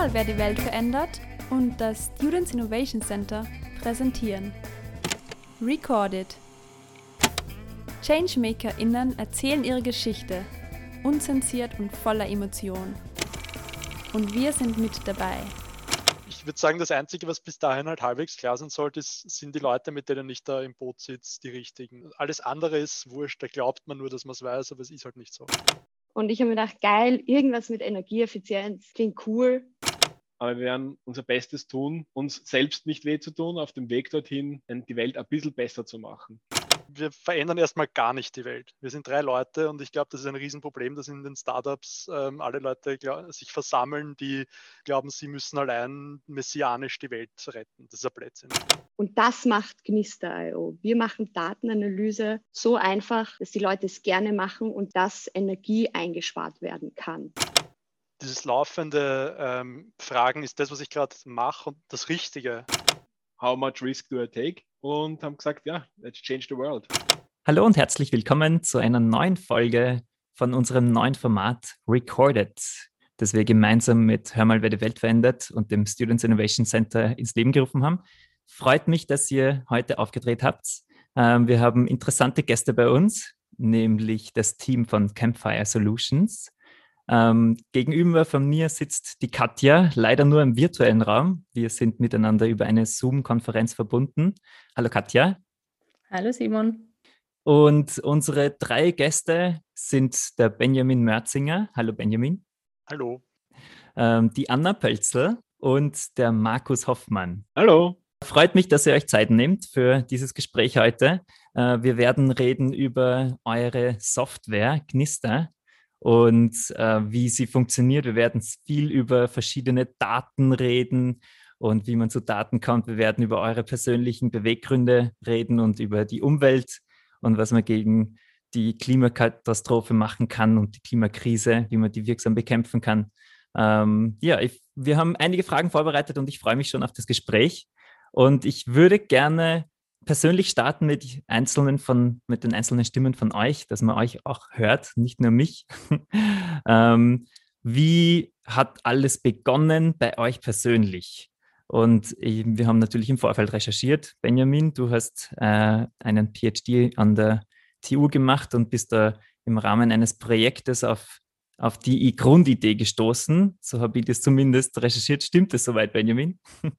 mal, wer die Welt verändert und das Students Innovation Center präsentieren. Recorded. ChangemakerInnen erzählen ihre Geschichte, unzensiert und voller Emotion. Und wir sind mit dabei. Ich würde sagen, das Einzige, was bis dahin halt halbwegs klar sein sollte, ist, sind die Leute, mit denen ich da im Boot sitze, die richtigen. Alles andere ist wurscht, da glaubt man nur, dass man es weiß, aber es ist halt nicht so. Und ich habe mir gedacht, geil, irgendwas mit Energieeffizienz klingt cool. Aber wir werden unser Bestes tun, uns selbst nicht weh zu tun, auf dem Weg dorthin die Welt ein bisschen besser zu machen wir verändern erstmal gar nicht die Welt. Wir sind drei Leute und ich glaube, das ist ein Riesenproblem, dass in den Startups ähm, alle Leute glaub, sich versammeln, die glauben, sie müssen allein messianisch die Welt retten. Das ist ein Blödsinn. Und das macht Gnister.io. Wir machen Datenanalyse so einfach, dass die Leute es gerne machen und dass Energie eingespart werden kann dieses laufende ähm, Fragen, ist das, was ich gerade mache und das Richtige? How much risk do I take? und haben gesagt, ja, let's change the world. Hallo und herzlich willkommen zu einer neuen Folge von unserem neuen Format Recorded, das wir gemeinsam mit Hör mal, wer die Welt verändert und dem Students Innovation Center ins Leben gerufen haben. Freut mich, dass ihr heute aufgedreht habt. Ähm, wir haben interessante Gäste bei uns, nämlich das Team von Campfire Solutions. Ähm, gegenüber von mir sitzt die Katja, leider nur im virtuellen Raum. Wir sind miteinander über eine Zoom-Konferenz verbunden. Hallo Katja. Hallo Simon. Und unsere drei Gäste sind der Benjamin Mörzinger. Hallo Benjamin. Hallo. Ähm, die Anna Pölzel und der Markus Hoffmann. Hallo. Freut mich, dass ihr euch Zeit nehmt für dieses Gespräch heute. Äh, wir werden reden über eure Software Gnister und äh, wie sie funktioniert. Wir werden viel über verschiedene Daten reden und wie man zu Daten kommt. Wir werden über eure persönlichen Beweggründe reden und über die Umwelt und was man gegen die Klimakatastrophe machen kann und die Klimakrise, wie man die wirksam bekämpfen kann. Ähm, ja, ich, wir haben einige Fragen vorbereitet und ich freue mich schon auf das Gespräch. Und ich würde gerne persönlich starten mit einzelnen von, mit den einzelnen Stimmen von euch, dass man euch auch hört, nicht nur mich. ähm, wie hat alles begonnen bei euch persönlich? Und ich, wir haben natürlich im Vorfeld recherchiert. Benjamin, du hast äh, einen PhD an der TU gemacht und bist da im Rahmen eines Projektes auf, auf die Grundidee gestoßen. So habe ich das zumindest recherchiert. Stimmt das soweit, Benjamin?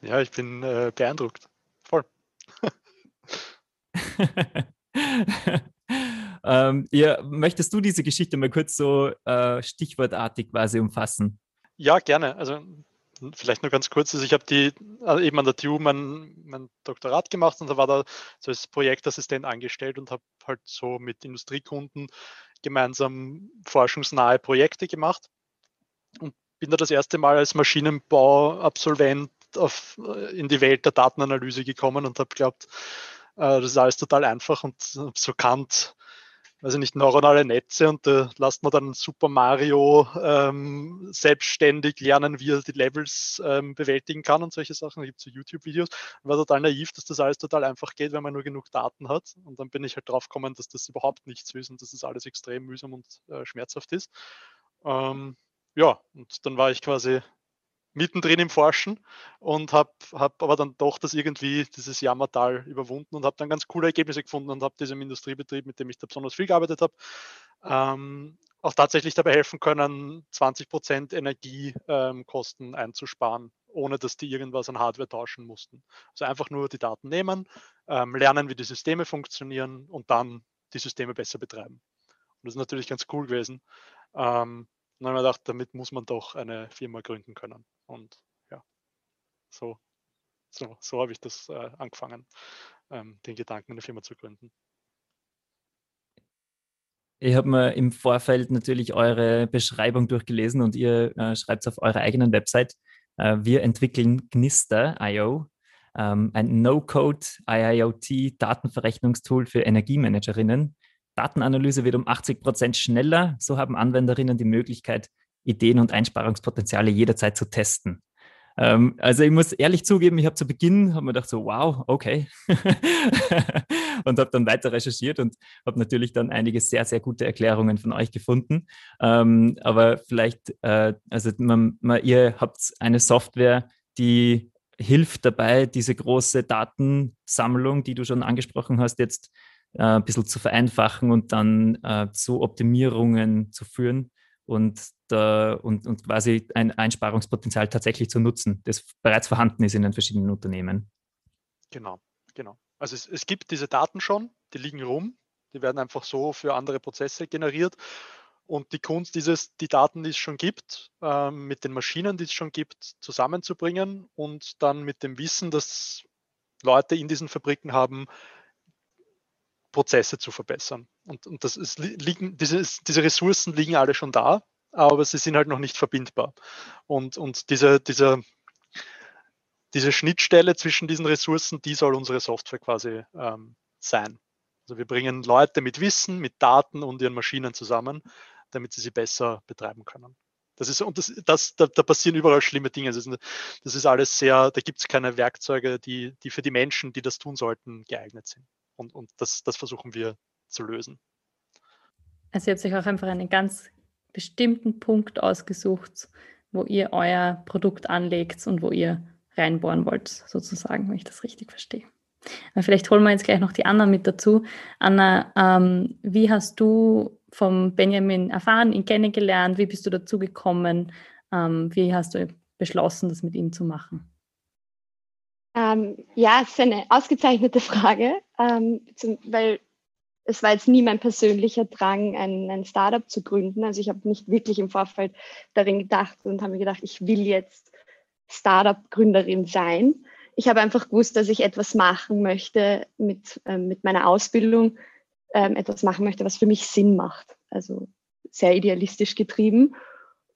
Ja, ich bin äh, beeindruckt. Ähm, ja, möchtest du diese Geschichte mal kurz so äh, stichwortartig quasi umfassen? Ja, gerne. Also vielleicht nur ganz kurz. Also ich habe die also eben an der TU mein, mein Doktorat gemacht und da war da so als Projektassistent angestellt und habe halt so mit Industriekunden gemeinsam forschungsnahe Projekte gemacht und bin da das erste Mal als Maschinenbauabsolvent auf, äh, in die Welt der Datenanalyse gekommen und habe geglaubt, äh, das ist alles total einfach und so Kant, also nicht neuronale Netze und da lasst man dann Super Mario ähm, selbstständig lernen, wie er die Levels ähm, bewältigen kann und solche Sachen. Da gibt es so YouTube-Videos. War total naiv, dass das alles total einfach geht, wenn man nur genug Daten hat. Und dann bin ich halt drauf gekommen, dass das überhaupt nichts ist und dass das alles extrem mühsam und äh, schmerzhaft ist. Ähm, ja, und dann war ich quasi mittendrin im Forschen und habe hab aber dann doch das irgendwie, dieses Jammertal überwunden und habe dann ganz coole Ergebnisse gefunden und habe diesem Industriebetrieb, mit dem ich da besonders viel gearbeitet habe, ähm, auch tatsächlich dabei helfen können, 20 Prozent Energiekosten ähm, einzusparen, ohne dass die irgendwas an Hardware tauschen mussten. Also einfach nur die Daten nehmen, ähm, lernen, wie die Systeme funktionieren und dann die Systeme besser betreiben. Und das ist natürlich ganz cool gewesen. Ähm, und dann habe ich gedacht, damit muss man doch eine Firma gründen können. Und ja, so, so, so habe ich das äh, angefangen, ähm, den Gedanken, eine Firma zu gründen. Ich habe mir im Vorfeld natürlich eure Beschreibung durchgelesen und ihr äh, schreibt es auf eurer eigenen Website. Äh, wir entwickeln Gnister.io, ähm, ein No-Code IIoT-Datenverrechnungstool für Energiemanagerinnen. Datenanalyse wird um 80 Prozent schneller. So haben Anwenderinnen die Möglichkeit, Ideen und Einsparungspotenziale jederzeit zu testen. Ähm, also ich muss ehrlich zugeben, ich habe zu Beginn habe mir gedacht so, wow, okay. und habe dann weiter recherchiert und habe natürlich dann einige sehr, sehr gute Erklärungen von euch gefunden. Ähm, aber vielleicht, äh, also man, man, ihr habt eine Software, die hilft dabei, diese große Datensammlung, die du schon angesprochen hast, jetzt äh, ein bisschen zu vereinfachen und dann äh, zu Optimierungen zu führen und, da, und, und quasi ein Einsparungspotenzial tatsächlich zu nutzen, das bereits vorhanden ist in den verschiedenen Unternehmen. Genau, genau. Also es, es gibt diese Daten schon, die liegen rum, die werden einfach so für andere Prozesse generiert. Und die Kunst dieses, die Daten, die es schon gibt, äh, mit den Maschinen, die es schon gibt, zusammenzubringen und dann mit dem Wissen, das Leute in diesen Fabriken haben, Prozesse zu verbessern. Und, und das ist, liegen, diese, diese Ressourcen liegen alle schon da, aber sie sind halt noch nicht verbindbar. Und, und diese, diese, diese Schnittstelle zwischen diesen Ressourcen, die soll unsere Software quasi ähm, sein. Also wir bringen Leute mit Wissen, mit Daten und ihren Maschinen zusammen, damit sie sie besser betreiben können. Das ist, und das, das, da, da passieren überall schlimme Dinge. Das ist, das ist alles sehr, da gibt es keine Werkzeuge, die, die für die Menschen, die das tun sollten, geeignet sind. Und, und das, das versuchen wir zu lösen. Also ihr habt euch auch einfach einen ganz bestimmten Punkt ausgesucht, wo ihr euer Produkt anlegt und wo ihr reinbohren wollt, sozusagen, wenn ich das richtig verstehe. Aber vielleicht holen wir jetzt gleich noch die anderen mit dazu. Anna, ähm, wie hast du vom Benjamin erfahren, ihn kennengelernt? Wie bist du dazu gekommen? Ähm, wie hast du beschlossen, das mit ihm zu machen? Ähm, ja, es ist eine ausgezeichnete Frage, ähm, zum, weil es war jetzt nie mein persönlicher Drang, ein, ein Startup zu gründen. Also ich habe nicht wirklich im Vorfeld darin gedacht und habe mir gedacht, ich will jetzt Startup-Gründerin sein. Ich habe einfach gewusst, dass ich etwas machen möchte mit, ähm, mit meiner Ausbildung, ähm, etwas machen möchte, was für mich Sinn macht. Also sehr idealistisch getrieben.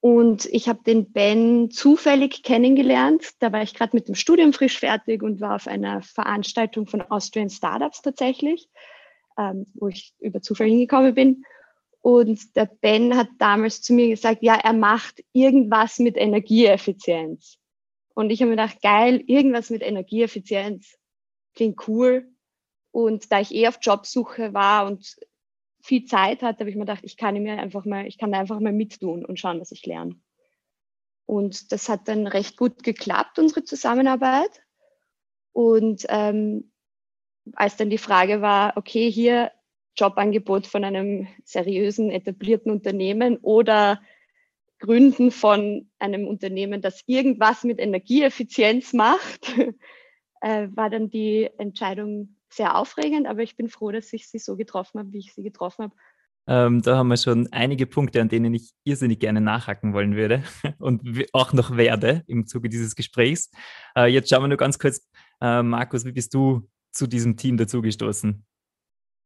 Und ich habe den Ben zufällig kennengelernt. Da war ich gerade mit dem Studium frisch fertig und war auf einer Veranstaltung von Austrian Startups tatsächlich, ähm, wo ich über Zufall hingekommen bin. Und der Ben hat damals zu mir gesagt, ja, er macht irgendwas mit Energieeffizienz. Und ich habe mir gedacht, geil, irgendwas mit Energieeffizienz klingt cool. Und da ich eh auf Jobsuche war und viel Zeit hatte, habe ich mir gedacht, ich kann mir einfach mal, ich kann einfach mal mittun und schauen, was ich lerne. Und das hat dann recht gut geklappt, unsere Zusammenarbeit. Und ähm, als dann die Frage war, okay, hier Jobangebot von einem seriösen, etablierten Unternehmen oder Gründen von einem Unternehmen, das irgendwas mit Energieeffizienz macht, äh, war dann die Entscheidung sehr aufregend, aber ich bin froh, dass ich sie so getroffen habe, wie ich sie getroffen habe. Ähm, da haben wir schon einige Punkte, an denen ich irrsinnig gerne nachhaken wollen würde und auch noch werde im Zuge dieses Gesprächs. Äh, jetzt schauen wir nur ganz kurz, äh, Markus, wie bist du zu diesem Team dazugestoßen?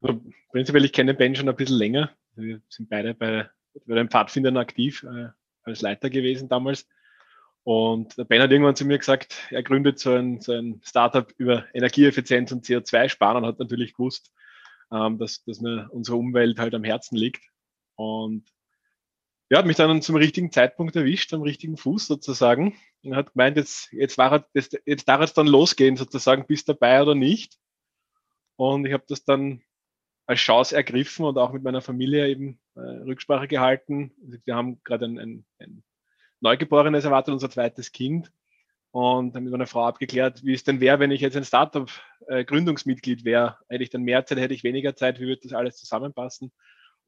Also, prinzipiell, ich kenne Ben schon ein bisschen länger. Wir sind beide bei, bei den Pfadfindern aktiv, äh, als Leiter gewesen damals. Und der Ben hat irgendwann zu mir gesagt, er gründet so ein, so ein Startup über Energieeffizienz und CO2-Sparen und hat natürlich gewusst, ähm, dass, dass mir unsere Umwelt halt am Herzen liegt. Und er hat mich dann zum richtigen Zeitpunkt erwischt, am richtigen Fuß sozusagen. Und hat gemeint, jetzt, jetzt, war er, jetzt, jetzt darf es dann losgehen, sozusagen, bist dabei oder nicht. Und ich habe das dann als Chance ergriffen und auch mit meiner Familie eben äh, Rücksprache gehalten. Wir haben gerade ein, ein, ein Neugeborenes erwartet, unser zweites Kind. Und haben mit meiner Frau abgeklärt, wie es denn wäre, wenn ich jetzt ein Startup-Gründungsmitglied äh, wäre. Hätte ich dann mehr Zeit, hätte ich weniger Zeit, wie würde das alles zusammenpassen?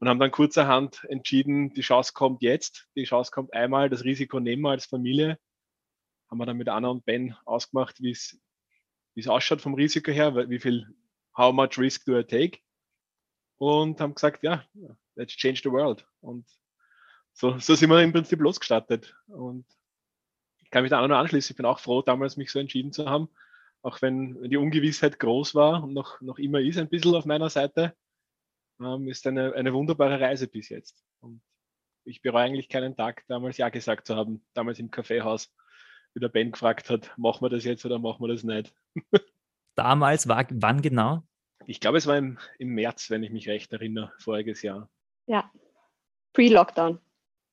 Und haben dann kurzerhand entschieden, die Chance kommt jetzt, die Chance kommt einmal, das Risiko nehmen wir als Familie. Haben wir dann mit Anna und Ben ausgemacht, wie es, wie es ausschaut vom Risiko her, wie viel, how much risk do I take? Und haben gesagt, ja, let's change the world. Und so, so sind wir im Prinzip losgestartet. Und ich kann mich da auch noch anschließen. Ich bin auch froh, damals mich so entschieden zu haben. Auch wenn die Ungewissheit groß war und noch, noch immer ist ein bisschen auf meiner Seite, ähm, ist eine, eine wunderbare Reise bis jetzt. Und ich bereue eigentlich keinen Tag, damals Ja gesagt zu haben, damals im Kaffeehaus, wie der Ben gefragt hat, machen wir das jetzt oder machen wir das nicht? damals war wann genau? Ich glaube, es war im, im März, wenn ich mich recht erinnere, voriges Jahr. Ja, pre-Lockdown.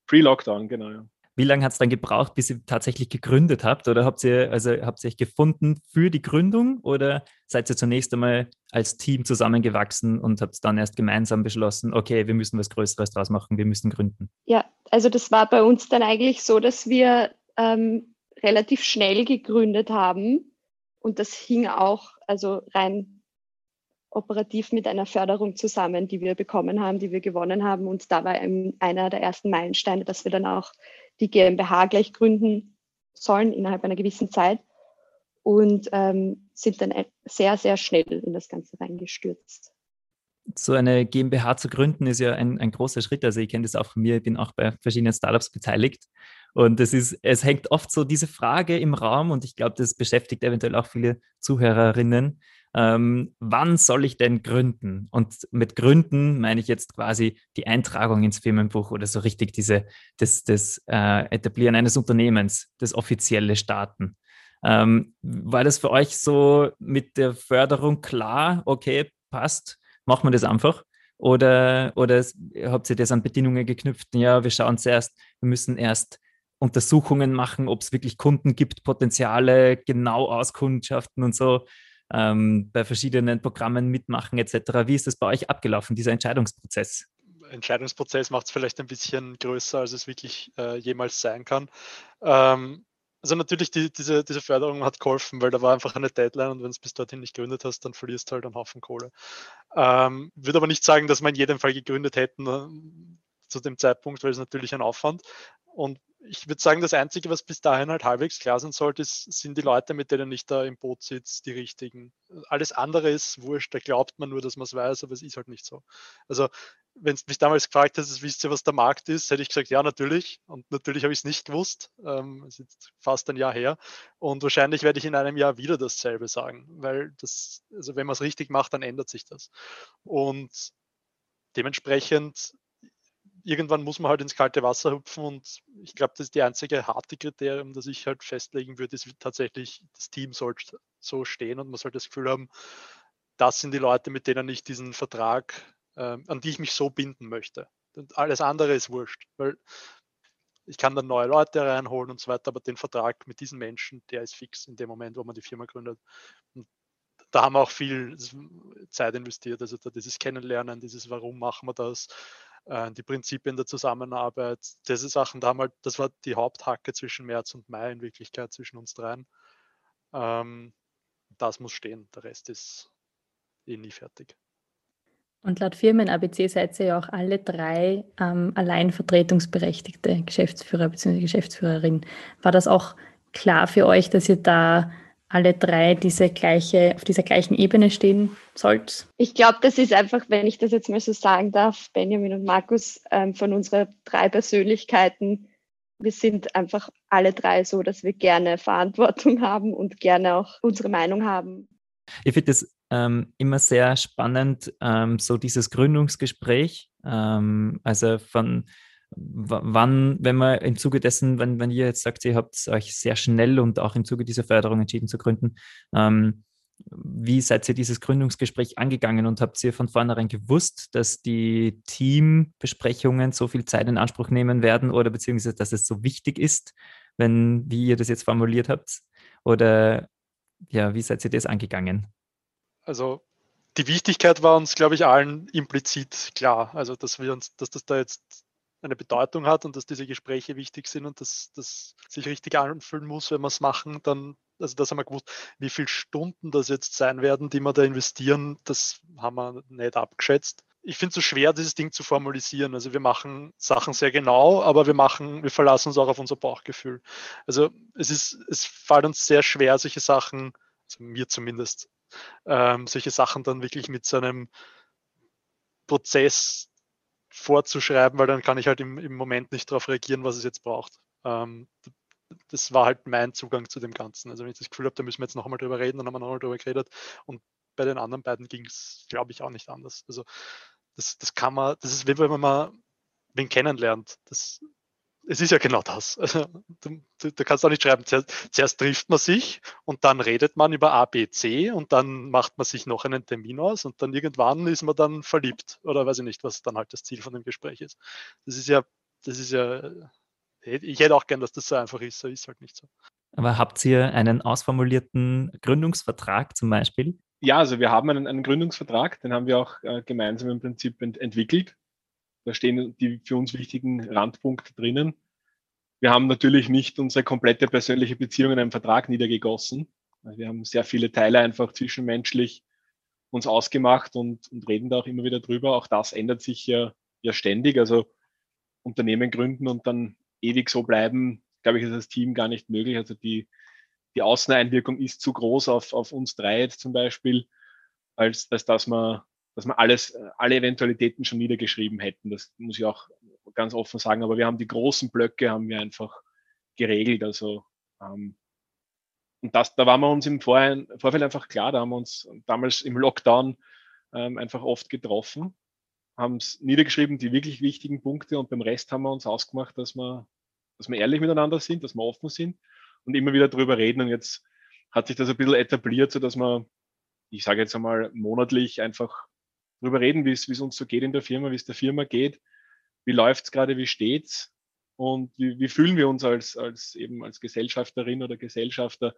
Pre-Lockdown, genau. Ja. Wie lange hat es dann gebraucht, bis ihr tatsächlich gegründet habt? Oder habt ihr, also habt ihr euch gefunden für die Gründung oder seid ihr zunächst einmal als Team zusammengewachsen und habt dann erst gemeinsam beschlossen, okay, wir müssen was Größeres draus machen, wir müssen gründen? Ja, also das war bei uns dann eigentlich so, dass wir ähm, relativ schnell gegründet haben. Und das hing auch, also rein operativ mit einer Förderung zusammen, die wir bekommen haben, die wir gewonnen haben. Und da war einer der ersten Meilensteine, dass wir dann auch die GmbH gleich gründen sollen innerhalb einer gewissen Zeit und ähm, sind dann sehr, sehr schnell in das Ganze reingestürzt. So eine GmbH zu gründen ist ja ein, ein großer Schritt. Also ich kenne das auch von mir, ich bin auch bei verschiedenen Startups beteiligt. Und es ist, es hängt oft so diese Frage im Raum und ich glaube, das beschäftigt eventuell auch viele Zuhörerinnen ähm, wann soll ich denn gründen? Und mit Gründen meine ich jetzt quasi die Eintragung ins Firmenbuch oder so richtig diese, das, das äh, Etablieren eines Unternehmens, das offizielle Starten. Ähm, war das für euch so mit der Förderung klar, okay, passt, machen wir das einfach? Oder, oder habt ihr das an Bedingungen geknüpft? Ja, wir schauen zuerst, wir müssen erst Untersuchungen machen, ob es wirklich Kunden gibt, Potenziale, genau auskundschaften und so ähm, bei verschiedenen Programmen mitmachen etc. Wie ist das bei euch abgelaufen, dieser Entscheidungsprozess? Entscheidungsprozess macht es vielleicht ein bisschen größer, als es wirklich äh, jemals sein kann. Ähm, also natürlich, die, diese, diese Förderung hat geholfen, weil da war einfach eine Deadline und wenn du bis dorthin nicht gegründet hast, dann verlierst du halt einen Haufen Kohle. Ähm, würde aber nicht sagen, dass wir in jedem Fall gegründet hätten äh, zu dem Zeitpunkt, weil es natürlich ein Aufwand. Und ich würde sagen, das Einzige, was bis dahin halt halbwegs klar sein sollte, ist, sind die Leute, mit denen ich da im Boot sitze, die richtigen. Alles andere ist wurscht, da glaubt man nur, dass man es weiß, aber es ist halt nicht so. Also, wenn du mich damals gefragt hättest, wisst ihr, was der Markt ist, hätte ich gesagt, ja, natürlich. Und natürlich habe ich es nicht gewusst. Ähm, es ist fast ein Jahr her. Und wahrscheinlich werde ich in einem Jahr wieder dasselbe sagen, weil das, also wenn man es richtig macht, dann ändert sich das. Und dementsprechend irgendwann muss man halt ins kalte Wasser hüpfen und ich glaube, das ist die einzige harte Kriterium, das ich halt festlegen würde, ist tatsächlich, das Team soll so stehen und man soll das Gefühl haben, das sind die Leute, mit denen ich diesen Vertrag, äh, an die ich mich so binden möchte. Und alles andere ist wurscht, weil ich kann dann neue Leute reinholen und so weiter, aber den Vertrag mit diesen Menschen, der ist fix in dem Moment, wo man die Firma gründet. Und da haben wir auch viel Zeit investiert, also dieses Kennenlernen, dieses Warum machen wir das, äh, die Prinzipien der Zusammenarbeit, diese Sachen, da haben halt, das war die Haupthacke zwischen März und Mai in Wirklichkeit zwischen uns dreien. Ähm, das muss stehen, der Rest ist eh nie fertig. Und laut Firmen-ABC seid ihr ja auch alle drei ähm, allein vertretungsberechtigte Geschäftsführer bzw. Geschäftsführerin. War das auch klar für euch, dass ihr da alle drei diese gleiche, auf dieser gleichen Ebene stehen sollt? Ich glaube, das ist einfach, wenn ich das jetzt mal so sagen darf, Benjamin und Markus, ähm, von unseren drei Persönlichkeiten, wir sind einfach alle drei so, dass wir gerne Verantwortung haben und gerne auch unsere Meinung haben. Ich finde das ähm, immer sehr spannend, ähm, so dieses Gründungsgespräch. Ähm, also von wann, wenn man im Zuge dessen, wenn, wenn ihr jetzt sagt, ihr habt euch sehr schnell und auch im Zuge dieser Förderung entschieden zu gründen, ähm, wie seid ihr dieses Gründungsgespräch angegangen und habt ihr von vornherein gewusst, dass die Teambesprechungen so viel Zeit in Anspruch nehmen werden oder beziehungsweise, dass es so wichtig ist, wenn, wie ihr das jetzt formuliert habt? Oder ja, wie seid ihr das angegangen? Also die Wichtigkeit war uns, glaube ich, allen implizit klar. Also, dass wir uns, dass das da jetzt eine Bedeutung hat und dass diese Gespräche wichtig sind und dass das sich richtig anfühlen muss, wenn wir es machen, dann, also das haben wir gewusst, wie viele Stunden das jetzt sein werden, die wir da investieren, das haben wir nicht abgeschätzt. Ich finde es so schwer, dieses Ding zu formalisieren. Also wir machen Sachen sehr genau, aber wir machen, wir verlassen uns auch auf unser Bauchgefühl. Also es ist, es fällt uns sehr schwer, solche Sachen, also mir zumindest, ähm, solche Sachen dann wirklich mit so einem Prozess vorzuschreiben, weil dann kann ich halt im, im Moment nicht darauf reagieren, was es jetzt braucht. Ähm, das war halt mein Zugang zu dem Ganzen. Also wenn ich das Gefühl habe, da müssen wir jetzt noch einmal drüber reden, dann haben wir noch einmal drüber geredet. Und bei den anderen beiden ging es, glaube ich, auch nicht anders. Also das, das kann man, das ist wie wenn man wen kennenlernt. Das, es ist ja genau das. Also, du, du, kannst auch nicht schreiben, zuerst, zuerst, trifft man sich und dann redet man über A, B, C und dann macht man sich noch einen Termin aus und dann irgendwann ist man dann verliebt oder weiß ich nicht, was dann halt das Ziel von dem Gespräch ist. Das ist ja, das ist ja ich hätte auch gern, dass das so einfach ist, so ist halt nicht so. Aber habt ihr einen ausformulierten Gründungsvertrag zum Beispiel? Ja, also wir haben einen, einen Gründungsvertrag, den haben wir auch äh, gemeinsam im Prinzip ent entwickelt. Da stehen die für uns wichtigen Randpunkte drinnen. Wir haben natürlich nicht unsere komplette persönliche Beziehung in einem Vertrag niedergegossen. Wir haben sehr viele Teile einfach zwischenmenschlich uns ausgemacht und, und reden da auch immer wieder drüber. Auch das ändert sich ja, ja ständig. Also Unternehmen gründen und dann ewig so bleiben, glaube ich, ist das Team gar nicht möglich. Also die, die Außeneinwirkung ist zu groß auf, auf uns drei jetzt zum Beispiel, als, als dass man, dass man alles, alle Eventualitäten schon niedergeschrieben hätten. Das muss ich auch ganz offen sagen. Aber wir haben die großen Blöcke haben wir einfach geregelt. Also ähm, und das, da waren wir uns im Vorhinein, Vorfeld einfach klar. Da haben wir uns damals im Lockdown ähm, einfach oft getroffen, haben es niedergeschrieben, die wirklich wichtigen Punkte und beim Rest haben wir uns ausgemacht, dass wir, dass wir ehrlich miteinander sind, dass wir offen sind und immer wieder drüber reden. Und jetzt hat sich das ein bisschen etabliert, so dass wir, ich sage jetzt einmal, monatlich einfach drüber reden, wie es, uns so geht in der Firma, wie es der Firma geht, wie läuft es gerade, wie steht's und wie, wie fühlen wir uns als, als eben als Gesellschafterin oder Gesellschafter,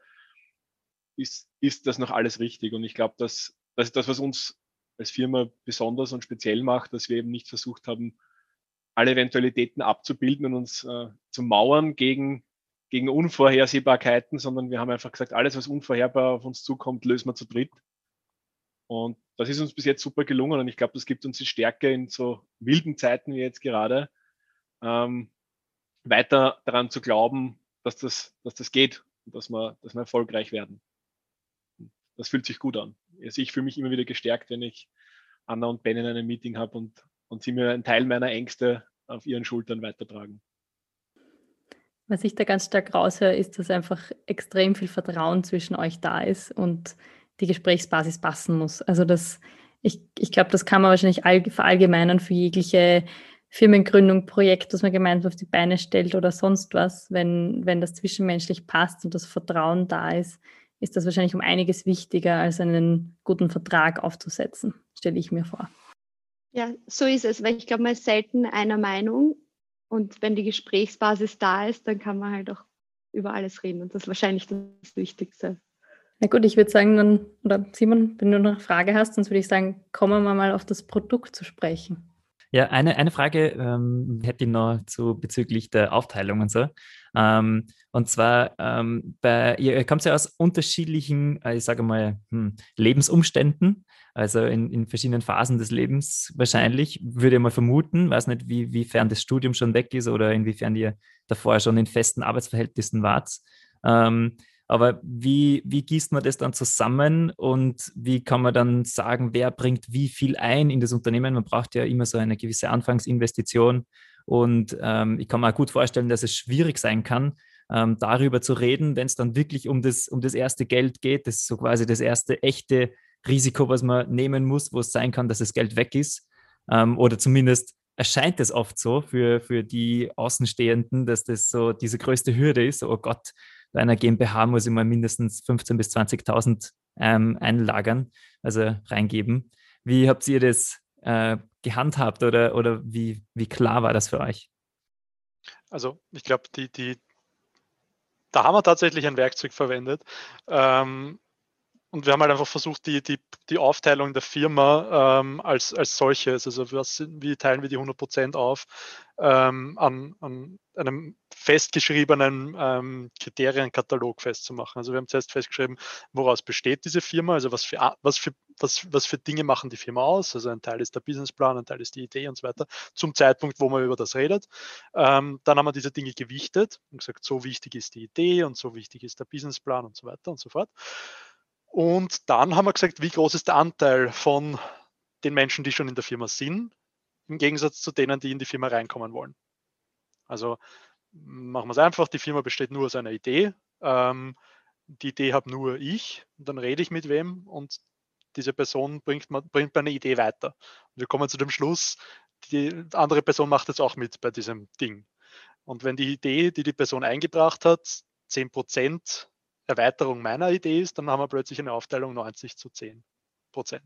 ist, ist das noch alles richtig? Und ich glaube, dass das das, was uns als Firma besonders und speziell macht, dass wir eben nicht versucht haben, alle Eventualitäten abzubilden und uns äh, zu mauern gegen gegen Unvorhersehbarkeiten, sondern wir haben einfach gesagt, alles, was unvorherbar auf uns zukommt, lösen wir zu dritt. Und das ist uns bis jetzt super gelungen und ich glaube, das gibt uns die Stärke in so wilden Zeiten wie jetzt gerade, ähm, weiter daran zu glauben, dass das, dass das geht und dass wir, dass wir erfolgreich werden. Das fühlt sich gut an. Also ich fühle mich immer wieder gestärkt, wenn ich Anna und Ben in einem Meeting habe und, und sie mir einen Teil meiner Ängste auf ihren Schultern weitertragen. Was ich da ganz stark raushöre, ist, dass einfach extrem viel Vertrauen zwischen euch da ist und die Gesprächsbasis passen muss. Also das, ich, ich glaube, das kann man wahrscheinlich all, verallgemeinern für jegliche Firmengründung, Projekt, das man gemeinsam auf die Beine stellt oder sonst was. Wenn, wenn das zwischenmenschlich passt und das Vertrauen da ist, ist das wahrscheinlich um einiges wichtiger, als einen guten Vertrag aufzusetzen, stelle ich mir vor. Ja, so ist es, weil ich glaube, man ist selten einer Meinung und wenn die Gesprächsbasis da ist, dann kann man halt auch über alles reden. Und das ist wahrscheinlich das Wichtigste. Na gut, ich würde sagen, dann, oder Simon, wenn du noch eine Frage hast, sonst würde ich sagen, kommen wir mal auf das Produkt zu sprechen. Ja, eine, eine Frage ähm, hätte ich noch zu bezüglich der Aufteilung und so. Ähm, und zwar, ähm, bei, ihr kommt ja aus unterschiedlichen, äh, ich sage mal, hm, Lebensumständen, also in, in verschiedenen Phasen des Lebens wahrscheinlich, würde ich mal vermuten, weiß nicht, wie, wiefern das Studium schon weg ist oder inwiefern ihr davor schon in festen Arbeitsverhältnissen wart. Ähm, aber wie, wie gießt man das dann zusammen und wie kann man dann sagen, wer bringt wie viel ein in das Unternehmen? Man braucht ja immer so eine gewisse Anfangsinvestition. Und ähm, ich kann mir auch gut vorstellen, dass es schwierig sein kann, ähm, darüber zu reden, wenn es dann wirklich um das, um das erste Geld geht. Das ist so quasi das erste echte Risiko, was man nehmen muss, wo es sein kann, dass das Geld weg ist. Ähm, oder zumindest erscheint es oft so für, für die Außenstehenden, dass das so diese größte Hürde ist. Oh Gott, bei einer GmbH muss ich mal mindestens 15.000 bis 20.000 ähm, einlagern, also reingeben. Wie habt ihr das äh, gehandhabt oder, oder wie, wie klar war das für euch? Also ich glaube, die, die, da haben wir tatsächlich ein Werkzeug verwendet. Ähm, und wir haben halt einfach versucht, die, die, die Aufteilung der Firma ähm, als, als solches, also was, wie teilen wir die 100% auf, ähm, an, an einem festgeschriebenen ähm, Kriterienkatalog festzumachen. Also wir haben zuerst festgeschrieben, woraus besteht diese Firma, also was für, was, für, was, was für Dinge machen die Firma aus. Also ein Teil ist der Businessplan, ein Teil ist die Idee und so weiter, zum Zeitpunkt, wo man über das redet. Ähm, dann haben wir diese Dinge gewichtet und gesagt, so wichtig ist die Idee und so wichtig ist der Businessplan und so weiter und so fort. Und dann haben wir gesagt, wie groß ist der Anteil von den Menschen, die schon in der Firma sind, im Gegensatz zu denen, die in die Firma reinkommen wollen. Also machen wir es einfach, die Firma besteht nur aus einer Idee. Ähm, die Idee habe nur ich, und dann rede ich mit wem und diese Person bringt, bringt meine Idee weiter. Und wir kommen zu dem Schluss, die andere Person macht jetzt auch mit bei diesem Ding. Und wenn die Idee, die die Person eingebracht hat, 10% Erweiterung meiner Idee ist, dann haben wir plötzlich eine Aufteilung 90 zu 10 Prozent.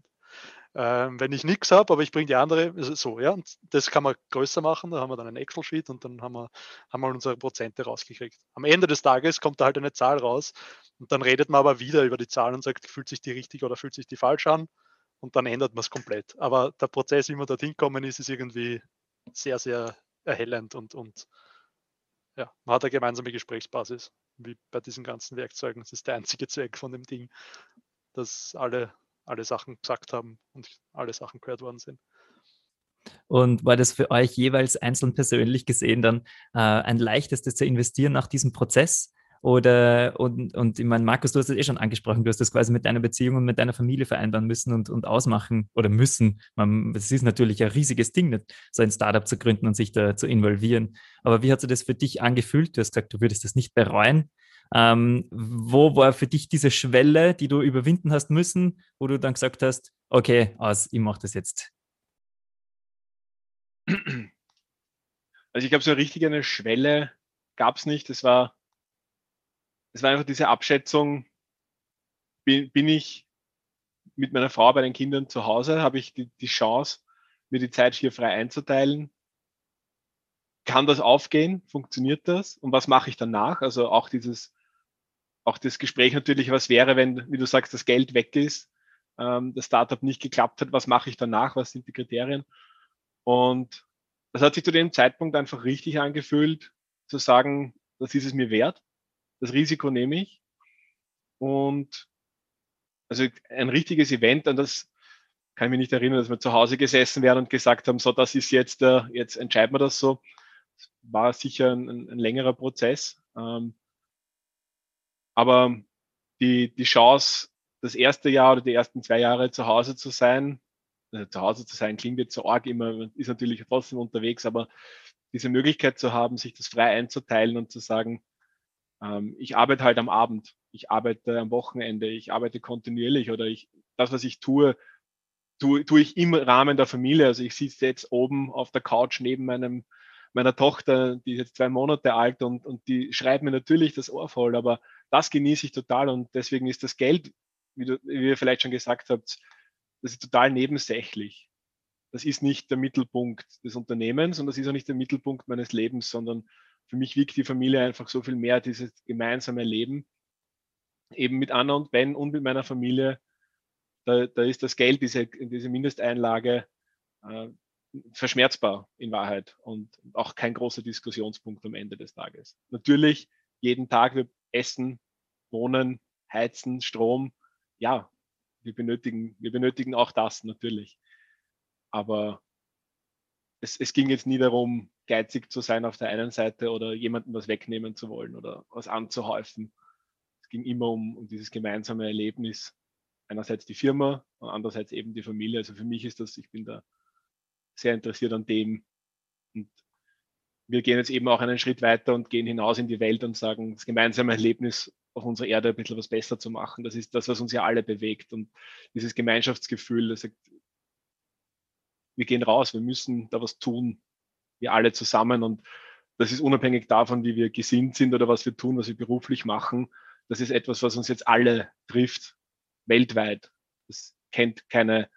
äh, wenn ich nichts habe, aber ich bringe die andere, also so, ja, und das kann man größer machen, da haben wir dann ein Excel-Sheet und dann haben wir, haben wir unsere Prozente rausgekriegt. Am Ende des Tages kommt da halt eine Zahl raus und dann redet man aber wieder über die Zahl und sagt, fühlt sich die richtig oder fühlt sich die falsch an und dann ändert man es komplett. Aber der Prozess, wie man dorthin kommen ist, ist irgendwie sehr, sehr erhellend und, und ja, man hat eine gemeinsame Gesprächsbasis, wie bei diesen ganzen Werkzeugen. Das ist der einzige Zweck von dem Ding, dass alle, alle Sachen gesagt haben und alle Sachen gehört worden sind. Und war das für euch jeweils einzeln persönlich gesehen dann äh, ein leichtes, das zu investieren nach diesem Prozess? Oder, und, und ich meine, Markus, du hast es eh schon angesprochen, du hast das quasi mit deiner Beziehung und mit deiner Familie vereinbaren müssen und, und ausmachen oder müssen. Es ist natürlich ein riesiges Ding, so ein Startup zu gründen und sich da zu involvieren. Aber wie hat sich das für dich angefühlt? Du hast gesagt, du würdest das nicht bereuen. Ähm, wo war für dich diese Schwelle, die du überwinden hast müssen, wo du dann gesagt hast, okay, aus, ich mache das jetzt? Also ich glaube, so richtig eine Schwelle gab es nicht. Es war es war einfach diese Abschätzung, bin, bin ich mit meiner Frau bei den Kindern zu Hause, habe ich die, die Chance, mir die Zeit hier frei einzuteilen. Kann das aufgehen? Funktioniert das? Und was mache ich danach? Also auch dieses, auch das Gespräch natürlich, was wäre, wenn, wie du sagst, das Geld weg ist, ähm, das Startup nicht geklappt hat, was mache ich danach? Was sind die Kriterien? Und das hat sich zu dem Zeitpunkt einfach richtig angefühlt, zu sagen, das ist es mir wert. Das Risiko nehme ich. Und also ein richtiges Event, an das kann ich mich nicht erinnern, dass wir zu Hause gesessen wären und gesagt haben, so, das ist jetzt, äh, jetzt entscheiden wir das so. Das war sicher ein, ein, längerer Prozess. Ähm, aber die, die Chance, das erste Jahr oder die ersten zwei Jahre zu Hause zu sein, also zu Hause zu sein, klingt jetzt so arg immer, ist natürlich trotzdem unterwegs, aber diese Möglichkeit zu haben, sich das frei einzuteilen und zu sagen, ähm, ich arbeite halt am Abend, ich arbeite am Wochenende, ich arbeite kontinuierlich oder ich, das, was ich tue, tue, tue ich im Rahmen der Familie. Also ich sitze jetzt oben auf der Couch neben meinem, meiner Tochter, die ist jetzt zwei Monate alt und, und die schreibt mir natürlich das Ohr voll, aber das genieße ich total und deswegen ist das Geld, wie, du, wie ihr vielleicht schon gesagt habt, das ist total nebensächlich. Das ist nicht der Mittelpunkt des Unternehmens und das ist auch nicht der Mittelpunkt meines Lebens, sondern für mich wiegt die Familie einfach so viel mehr, dieses gemeinsame Leben. Eben mit Anna und Ben und mit meiner Familie, da, da ist das Geld, diese, diese Mindesteinlage, äh, verschmerzbar in Wahrheit und auch kein großer Diskussionspunkt am Ende des Tages. Natürlich, jeden Tag wir essen, wohnen, heizen, Strom. Ja, wir benötigen, wir benötigen auch das natürlich. Aber es, es ging jetzt nie darum, geizig zu sein auf der einen Seite oder jemandem was wegnehmen zu wollen oder was anzuhäufen. Es ging immer um, um dieses gemeinsame Erlebnis. Einerseits die Firma und andererseits eben die Familie. Also für mich ist das, ich bin da sehr interessiert an dem. Und wir gehen jetzt eben auch einen Schritt weiter und gehen hinaus in die Welt und sagen, das gemeinsame Erlebnis auf unserer Erde ein bisschen was besser zu machen. Das ist das, was uns ja alle bewegt. Und dieses Gemeinschaftsgefühl, das sagt, wir gehen raus, wir müssen da was tun, wir alle zusammen. Und das ist unabhängig davon, wie wir gesinnt sind oder was wir tun, was wir beruflich machen. Das ist etwas, was uns jetzt alle trifft, weltweit. Das kennt keine,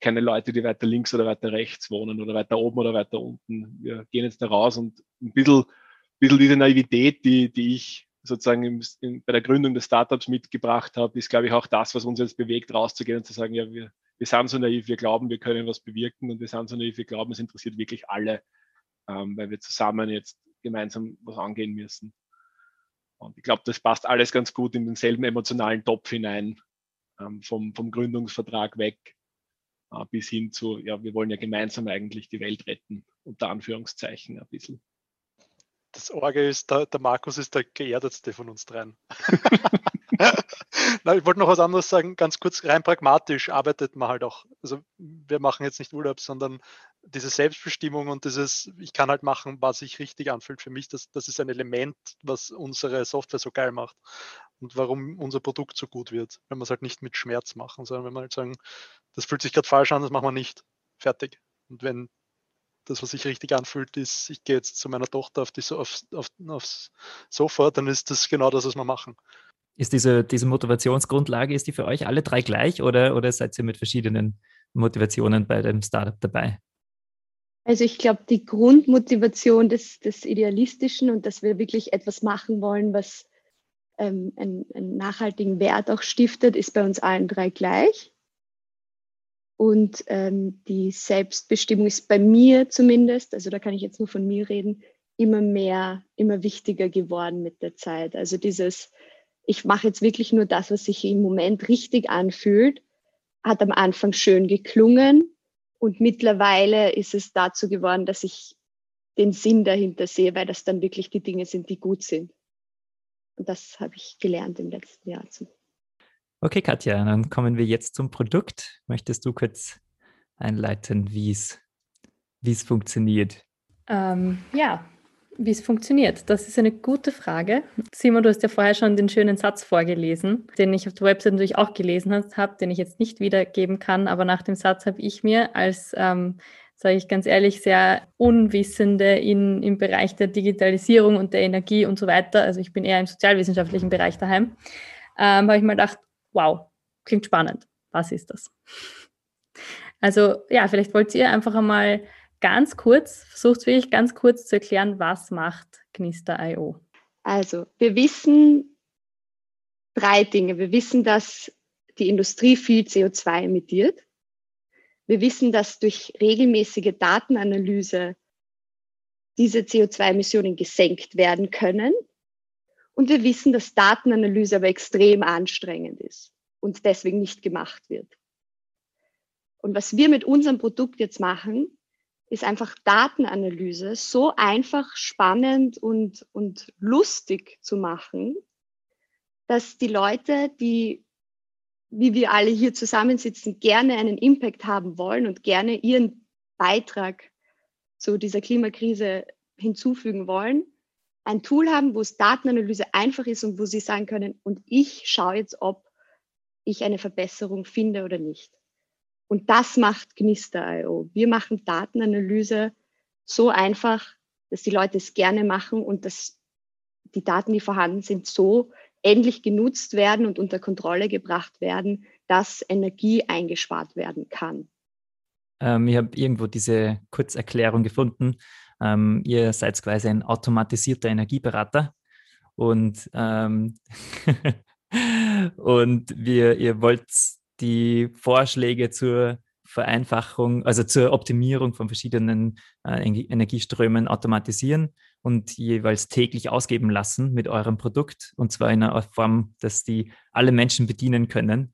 keine Leute, die weiter links oder weiter rechts wohnen oder weiter oben oder weiter unten. Wir gehen jetzt da raus und ein bisschen, ein bisschen diese Naivität, die, die ich sozusagen im, in, bei der Gründung des Startups mitgebracht habe, ist, glaube ich, auch das, was uns jetzt bewegt, rauszugehen und zu sagen, ja, wir, wir sind so naiv, wir glauben, wir können was bewirken und wir sind so naiv, wir glauben, es interessiert wirklich alle, ähm, weil wir zusammen jetzt gemeinsam was angehen müssen. Und ich glaube, das passt alles ganz gut in denselben emotionalen Topf hinein, ähm, vom, vom Gründungsvertrag weg äh, bis hin zu, ja, wir wollen ja gemeinsam eigentlich die Welt retten, unter Anführungszeichen ein bisschen das Orge ist, der, der Markus ist der geerdetste von uns dreien. Na, ich wollte noch was anderes sagen, ganz kurz, rein pragmatisch arbeitet man halt auch. Also wir machen jetzt nicht Urlaub, sondern diese Selbstbestimmung und dieses, ich kann halt machen, was sich richtig anfühlt für mich, das, das ist ein Element, was unsere Software so geil macht und warum unser Produkt so gut wird, wenn wir es halt nicht mit Schmerz machen, sondern wenn wir halt sagen, das fühlt sich gerade falsch an, das machen wir nicht. Fertig. Und wenn das, was sich richtig anfühlt, ist, ich gehe jetzt zu meiner Tochter auf die, auf, auf, aufs Sofa, dann ist das genau das, was wir machen. Ist diese, diese Motivationsgrundlage, ist die für euch alle drei gleich oder, oder seid ihr mit verschiedenen Motivationen bei dem Startup dabei? Also ich glaube, die Grundmotivation des, des Idealistischen und dass wir wirklich etwas machen wollen, was ähm, einen, einen nachhaltigen Wert auch stiftet, ist bei uns allen drei gleich. Und ähm, die Selbstbestimmung ist bei mir zumindest, also da kann ich jetzt nur von mir reden, immer mehr, immer wichtiger geworden mit der Zeit. Also dieses, ich mache jetzt wirklich nur das, was sich im Moment richtig anfühlt, hat am Anfang schön geklungen und mittlerweile ist es dazu geworden, dass ich den Sinn dahinter sehe, weil das dann wirklich die Dinge sind, die gut sind. Und das habe ich gelernt im letzten Jahr. Okay, Katja, dann kommen wir jetzt zum Produkt. Möchtest du kurz einleiten, wie es, funktioniert? Ähm, ja, wie es funktioniert, das ist eine gute Frage. Simon, du hast ja vorher schon den schönen Satz vorgelesen, den ich auf der Website natürlich auch gelesen habe, den ich jetzt nicht wiedergeben kann, aber nach dem Satz habe ich mir als, ähm, sage ich ganz ehrlich, sehr Unwissende in, im Bereich der Digitalisierung und der Energie und so weiter, also ich bin eher im sozialwissenschaftlichen Bereich daheim, ähm, habe ich mal gedacht, wow, klingt spannend. Was ist das? Also ja, vielleicht wollt ihr einfach einmal ganz kurz, versucht wirklich ganz kurz zu erklären, was macht Gnister.io? Also wir wissen drei Dinge. Wir wissen, dass die Industrie viel CO2 emittiert. Wir wissen, dass durch regelmäßige Datenanalyse diese CO2-Emissionen gesenkt werden können. Und wir wissen, dass Datenanalyse aber extrem anstrengend ist und deswegen nicht gemacht wird. Und was wir mit unserem Produkt jetzt machen, ist einfach Datenanalyse so einfach, spannend und, und lustig zu machen, dass die Leute, die, wie wir alle hier zusammensitzen, gerne einen Impact haben wollen und gerne ihren Beitrag zu dieser Klimakrise hinzufügen wollen, ein Tool haben, wo es Datenanalyse einfach ist und wo sie sagen können, und ich schaue jetzt, ob ich eine Verbesserung finde oder nicht. Und das macht Gnister.io. Wir machen Datenanalyse so einfach, dass die Leute es gerne machen und dass die Daten, die vorhanden sind, so endlich genutzt werden und unter Kontrolle gebracht werden, dass Energie eingespart werden kann. Ähm, ich habe irgendwo diese Kurzerklärung gefunden. Ähm, ihr seid quasi ein automatisierter Energieberater und, ähm, und wir, ihr wollt die Vorschläge zur Vereinfachung, also zur Optimierung von verschiedenen äh, Energieströmen automatisieren und jeweils täglich ausgeben lassen mit eurem Produkt und zwar in einer Form, dass die alle Menschen bedienen können.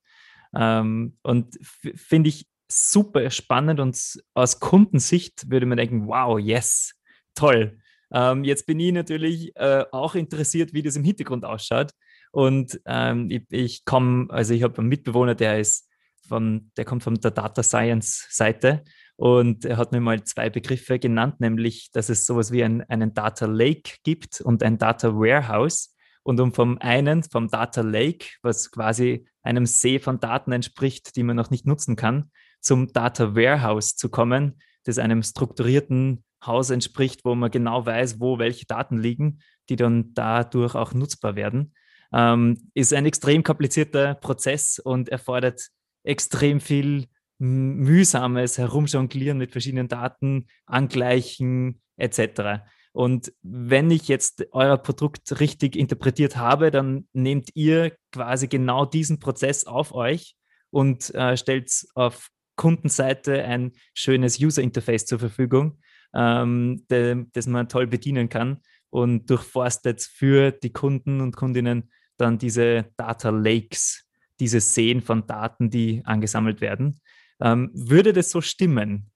Ähm, und finde ich super spannend und aus Kundensicht würde man denken, wow, yes, toll. Ähm, jetzt bin ich natürlich äh, auch interessiert, wie das im Hintergrund ausschaut. Und ähm, ich, ich komme, also ich habe einen Mitbewohner, der ist von, der kommt von der Data Science Seite und er hat mir mal zwei Begriffe genannt, nämlich, dass es sowas wie ein, einen Data Lake gibt und ein Data Warehouse. Und um vom einen, vom Data Lake, was quasi einem See von Daten entspricht, die man noch nicht nutzen kann, zum Data Warehouse zu kommen, das einem strukturierten Haus entspricht, wo man genau weiß, wo welche Daten liegen, die dann dadurch auch nutzbar werden, ähm, ist ein extrem komplizierter Prozess und erfordert extrem viel mühsames Herumjonglieren mit verschiedenen Daten, Angleichen etc. Und wenn ich jetzt euer Produkt richtig interpretiert habe, dann nehmt ihr quasi genau diesen Prozess auf euch und äh, stellt auf Kundenseite ein schönes User Interface zur Verfügung, ähm, de, das man toll bedienen kann und durchforstet für die Kunden und Kundinnen dann diese Data Lakes, diese Seen von Daten, die angesammelt werden. Ähm, würde das so stimmen?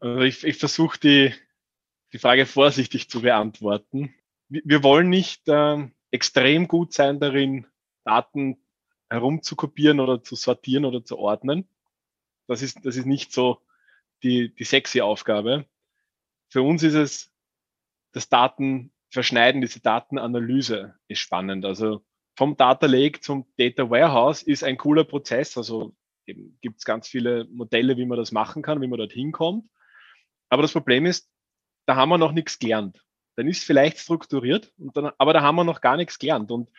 Also ich, ich versuche die, die Frage vorsichtig zu beantworten. Wir, wir wollen nicht ähm, extrem gut sein darin, Daten herumzukopieren oder zu sortieren oder zu ordnen. Das ist, das ist nicht so die, die sexy Aufgabe. Für uns ist es das Datenverschneiden, diese Datenanalyse ist spannend. Also vom Data Lake zum Data Warehouse ist ein cooler Prozess. Also gibt es ganz viele Modelle, wie man das machen kann, wie man dort hinkommt. Aber das Problem ist, da haben wir noch nichts gelernt. Dann ist vielleicht strukturiert, dann, aber da haben wir noch gar nichts gelernt. Und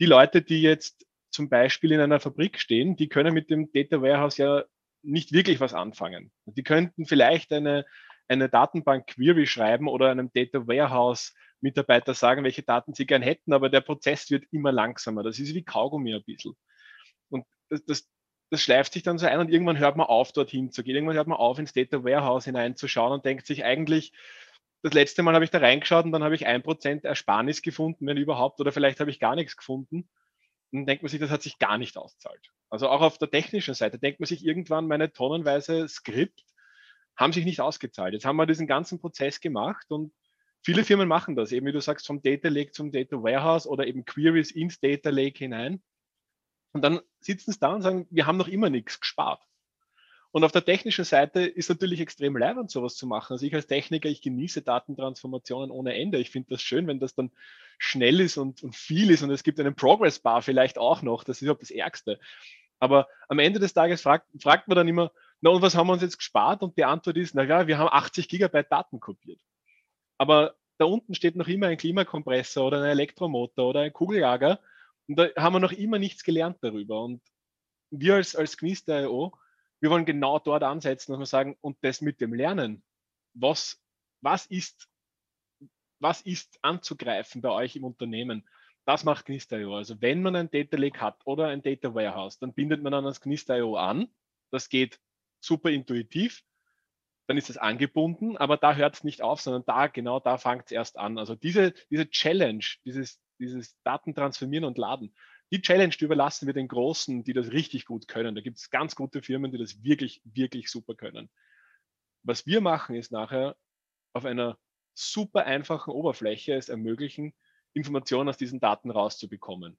die Leute, die jetzt zum Beispiel in einer Fabrik stehen, die können mit dem Data Warehouse ja nicht wirklich was anfangen. Die könnten vielleicht eine, eine Datenbank-Query schreiben oder einem Data Warehouse-Mitarbeiter sagen, welche Daten sie gern hätten, aber der Prozess wird immer langsamer. Das ist wie Kaugummi ein bisschen. Und das, das, das schleift sich dann so ein und irgendwann hört man auf, dorthin zu gehen. Irgendwann hört man auf, ins Data Warehouse hineinzuschauen und denkt sich eigentlich, das letzte Mal habe ich da reingeschaut und dann habe ich ein Prozent Ersparnis gefunden, wenn überhaupt, oder vielleicht habe ich gar nichts gefunden. Dann denkt man sich, das hat sich gar nicht auszahlt. Also auch auf der technischen Seite denkt man sich irgendwann, meine tonnenweise Skript haben sich nicht ausgezahlt. Jetzt haben wir diesen ganzen Prozess gemacht und viele Firmen machen das, eben wie du sagst, vom Data Lake zum Data Warehouse oder eben Queries ins Data Lake hinein. Und dann sitzen sie da und sagen, wir haben noch immer nichts gespart. Und auf der technischen Seite ist natürlich extrem leibend, sowas zu machen. Also ich als Techniker, ich genieße Datentransformationen ohne Ende. Ich finde das schön, wenn das dann schnell ist und, und viel ist und es gibt einen Progress Bar vielleicht auch noch. Das ist überhaupt das Ärgste. Aber am Ende des Tages fragt, fragt man dann immer, na und was haben wir uns jetzt gespart? Und die Antwort ist, na ja, wir haben 80 Gigabyte Daten kopiert. Aber da unten steht noch immer ein Klimakompressor oder ein Elektromotor oder ein Kugeljager und da haben wir noch immer nichts gelernt darüber. Und wir als, als Gnist.io, wir wollen genau dort ansetzen, dass wir sagen, und das mit dem Lernen, was, was ist, was ist anzugreifen bei euch im Unternehmen? Das macht Gnist.io. Also wenn man ein Data Lake hat oder ein Data Warehouse, dann bindet man an das Gnist.io an. Das geht super intuitiv. Dann ist es angebunden, aber da hört es nicht auf, sondern da, genau da fängt es erst an. Also diese, diese Challenge, dieses, dieses Daten transformieren und laden, die Challenge, die überlassen wir den Großen, die das richtig gut können. Da gibt es ganz gute Firmen, die das wirklich, wirklich super können. Was wir machen, ist nachher auf einer super einfachen Oberfläche es ermöglichen, Informationen aus diesen Daten rauszubekommen.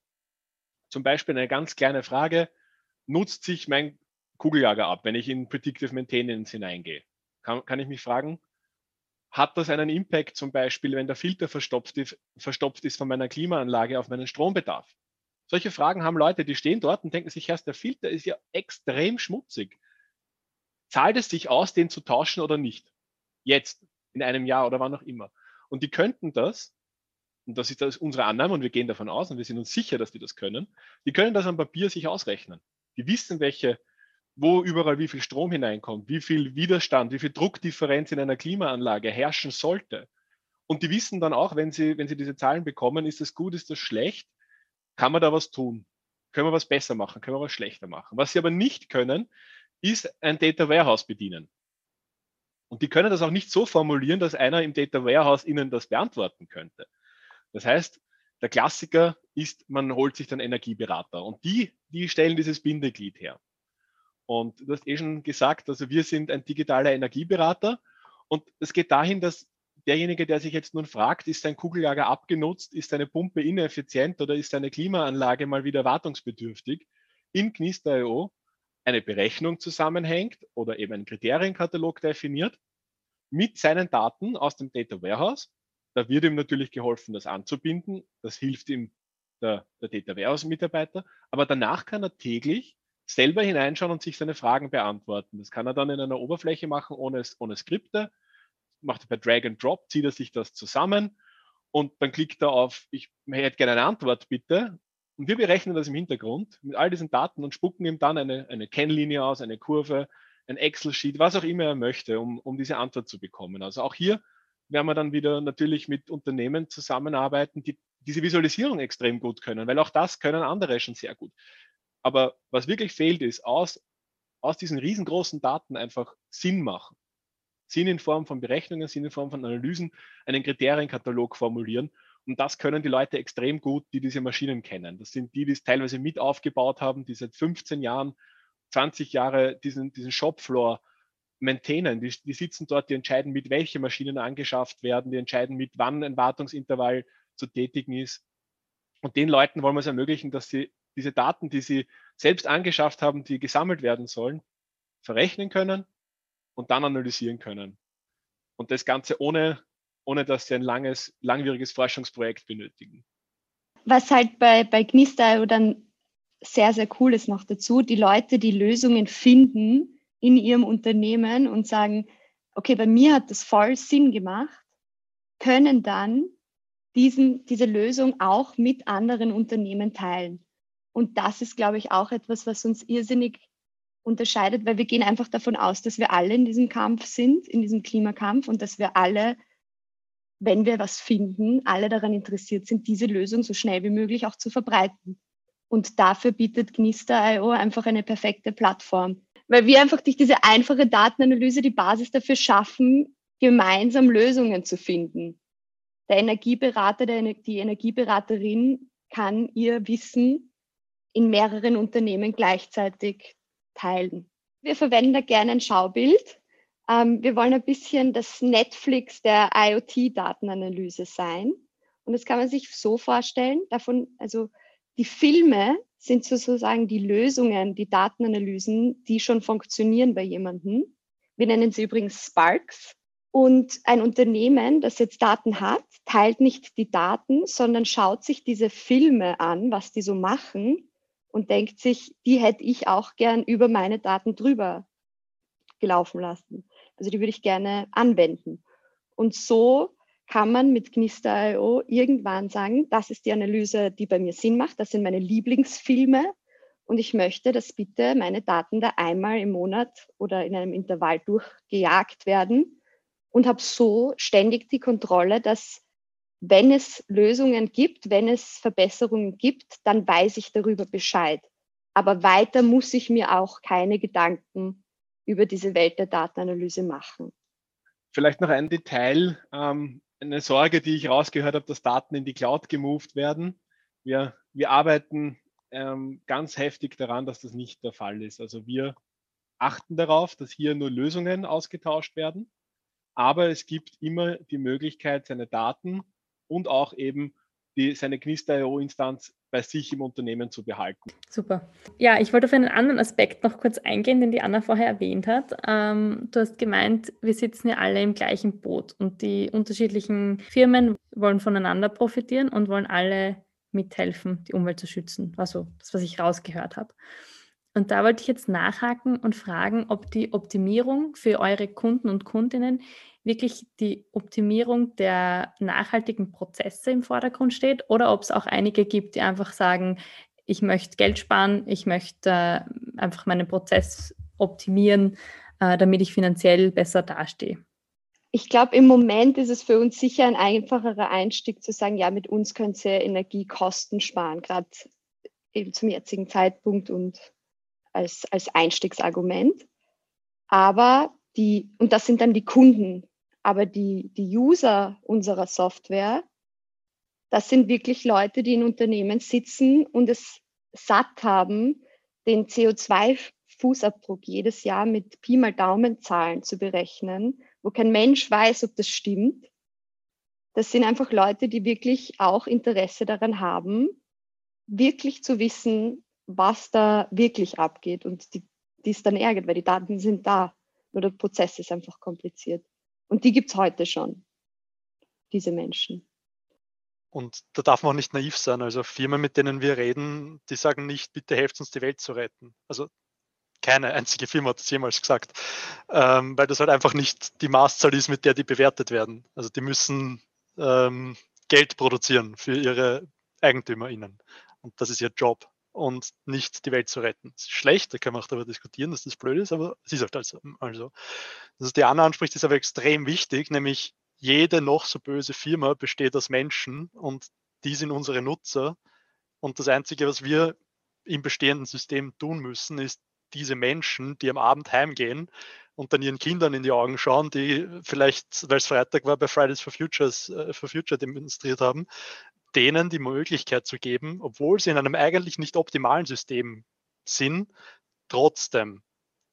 Zum Beispiel eine ganz kleine Frage, nutzt sich mein Kugeljager ab, wenn ich in Predictive Maintenance hineingehe? Kann, kann ich mich fragen, hat das einen Impact zum Beispiel, wenn der Filter verstopft ist, verstopft ist von meiner Klimaanlage auf meinen Strombedarf? Solche Fragen haben Leute, die stehen dort und denken sich erst, der Filter ist ja extrem schmutzig. Zahlt es sich aus, den zu tauschen oder nicht? Jetzt, in einem Jahr oder wann auch immer. Und die könnten das, und das ist das unsere Annahme und wir gehen davon aus und wir sind uns sicher, dass die das können, die können das am Papier sich ausrechnen. Die wissen, welche wo überall wie viel Strom hineinkommt, wie viel Widerstand, wie viel Druckdifferenz in einer Klimaanlage herrschen sollte. Und die wissen dann auch, wenn sie, wenn sie diese Zahlen bekommen, ist das gut, ist das schlecht, kann man da was tun? Können wir was besser machen? Können wir was schlechter machen? Was sie aber nicht können, ist ein Data Warehouse bedienen. Und die können das auch nicht so formulieren, dass einer im Data Warehouse ihnen das beantworten könnte. Das heißt, der Klassiker ist, man holt sich dann Energieberater und die, die stellen dieses Bindeglied her. Und du hast eh schon gesagt, also wir sind ein digitaler Energieberater und es geht dahin, dass derjenige, der sich jetzt nun fragt, ist sein Kugellager abgenutzt, ist seine Pumpe ineffizient oder ist seine Klimaanlage mal wieder wartungsbedürftig, in Gnist.io eine Berechnung zusammenhängt oder eben einen Kriterienkatalog definiert mit seinen Daten aus dem Data Warehouse. Da wird ihm natürlich geholfen, das anzubinden. Das hilft ihm der, der Data Warehouse-Mitarbeiter. Aber danach kann er täglich selber hineinschauen und sich seine Fragen beantworten. Das kann er dann in einer Oberfläche machen, ohne, ohne Skripte. Macht er per Drag and Drop, zieht er sich das zusammen und dann klickt er auf, ich hätte gerne eine Antwort bitte. Und wir berechnen das im Hintergrund mit all diesen Daten und spucken ihm dann eine, eine Kennlinie aus, eine Kurve, ein Excel-Sheet, was auch immer er möchte, um, um diese Antwort zu bekommen. Also auch hier werden wir dann wieder natürlich mit Unternehmen zusammenarbeiten, die diese Visualisierung extrem gut können, weil auch das können andere schon sehr gut. Aber was wirklich fehlt, ist aus, aus diesen riesengroßen Daten einfach Sinn machen. Sinn in Form von Berechnungen, Sinn in Form von Analysen, einen Kriterienkatalog formulieren. Und das können die Leute extrem gut, die diese Maschinen kennen. Das sind die, die es teilweise mit aufgebaut haben, die seit 15 Jahren, 20 Jahre diesen, diesen Shopfloor maintainen. Die, die sitzen dort, die entscheiden mit, welche Maschinen angeschafft werden, die entscheiden mit, wann ein Wartungsintervall zu tätigen ist. Und den Leuten wollen wir es ermöglichen, dass sie diese Daten, die sie selbst angeschafft haben, die gesammelt werden sollen, verrechnen können und dann analysieren können. Und das Ganze ohne, ohne dass sie ein langes, langwieriges Forschungsprojekt benötigen. Was halt bei, bei Gnista dann sehr, sehr cool ist noch dazu, die Leute, die Lösungen finden in ihrem Unternehmen und sagen, okay, bei mir hat das voll Sinn gemacht, können dann diesen, diese Lösung auch mit anderen Unternehmen teilen. Und das ist, glaube ich, auch etwas, was uns irrsinnig unterscheidet, weil wir gehen einfach davon aus, dass wir alle in diesem Kampf sind, in diesem Klimakampf und dass wir alle, wenn wir was finden, alle daran interessiert sind, diese Lösung so schnell wie möglich auch zu verbreiten. Und dafür bietet Gnister.io einfach eine perfekte Plattform, weil wir einfach durch diese einfache Datenanalyse die Basis dafür schaffen, gemeinsam Lösungen zu finden. Der Energieberater, der, die Energieberaterin kann ihr Wissen in mehreren Unternehmen gleichzeitig teilen. Wir verwenden da gerne ein Schaubild. Ähm, wir wollen ein bisschen das Netflix der IoT-Datenanalyse sein. Und das kann man sich so vorstellen. Davon, also die Filme sind sozusagen die Lösungen, die Datenanalysen, die schon funktionieren bei jemandem. Wir nennen sie übrigens Sparks. Und ein Unternehmen, das jetzt Daten hat, teilt nicht die Daten, sondern schaut sich diese Filme an, was die so machen und denkt sich, die hätte ich auch gern über meine Daten drüber gelaufen lassen. Also die würde ich gerne anwenden. Und so kann man mit Gnister.io irgendwann sagen, das ist die Analyse, die bei mir Sinn macht, das sind meine Lieblingsfilme und ich möchte, dass bitte meine Daten da einmal im Monat oder in einem Intervall durchgejagt werden und habe so ständig die Kontrolle, dass wenn es Lösungen gibt, wenn es Verbesserungen gibt, dann weiß ich darüber Bescheid. Aber weiter muss ich mir auch keine Gedanken über diese Welt der Datenanalyse machen. Vielleicht noch ein Detail, ähm, eine Sorge, die ich rausgehört habe, dass Daten in die Cloud gemoved werden. Wir, wir arbeiten ähm, ganz heftig daran, dass das nicht der Fall ist. Also wir achten darauf, dass hier nur Lösungen ausgetauscht werden aber es gibt immer die Möglichkeit, seine Daten und auch eben die, seine Gnister.io-Instanz bei sich im Unternehmen zu behalten. Super. Ja, ich wollte auf einen anderen Aspekt noch kurz eingehen, den die Anna vorher erwähnt hat. Ähm, du hast gemeint, wir sitzen ja alle im gleichen Boot und die unterschiedlichen Firmen wollen voneinander profitieren und wollen alle mithelfen, die Umwelt zu schützen. War so das, was ich rausgehört habe. Und da wollte ich jetzt nachhaken und fragen, ob die Optimierung für eure Kunden und Kundinnen wirklich die Optimierung der nachhaltigen Prozesse im Vordergrund steht oder ob es auch einige gibt, die einfach sagen, ich möchte Geld sparen, ich möchte äh, einfach meinen Prozess optimieren, äh, damit ich finanziell besser dastehe. Ich glaube, im Moment ist es für uns sicher ein einfacherer Einstieg zu sagen, ja, mit uns könnt ihr Energiekosten sparen, gerade eben zum jetzigen Zeitpunkt und als, als Einstiegsargument. Aber die, und das sind dann die Kunden, aber die, die User unserer Software, das sind wirklich Leute, die in Unternehmen sitzen und es satt haben, den CO2-Fußabdruck jedes Jahr mit Pi mal Daumenzahlen zu berechnen, wo kein Mensch weiß, ob das stimmt. Das sind einfach Leute, die wirklich auch Interesse daran haben, wirklich zu wissen, was da wirklich abgeht und die, die es dann ärgert, weil die Daten sind da. Nur der Prozess ist einfach kompliziert. Und die gibt es heute schon, diese Menschen. Und da darf man auch nicht naiv sein. Also Firmen, mit denen wir reden, die sagen nicht, bitte helft uns die Welt zu retten. Also keine einzige Firma hat das jemals gesagt, ähm, weil das halt einfach nicht die Maßzahl ist, mit der die bewertet werden. Also die müssen ähm, Geld produzieren für ihre EigentümerInnen. Und das ist ihr Job und nicht die Welt zu retten. Das ist schlecht, da kann man auch darüber diskutieren, dass das blöd ist, aber es ist halt also. also. Das die Anna anspricht, ist aber extrem wichtig, nämlich jede noch so böse Firma besteht aus Menschen und die sind unsere Nutzer. Und das Einzige, was wir im bestehenden System tun müssen, ist diese Menschen, die am Abend heimgehen und dann ihren Kindern in die Augen schauen, die vielleicht, weil es Freitag war, bei Fridays for Futures, äh, for Future demonstriert haben, denen die Möglichkeit zu geben, obwohl sie in einem eigentlich nicht optimalen System sind, trotzdem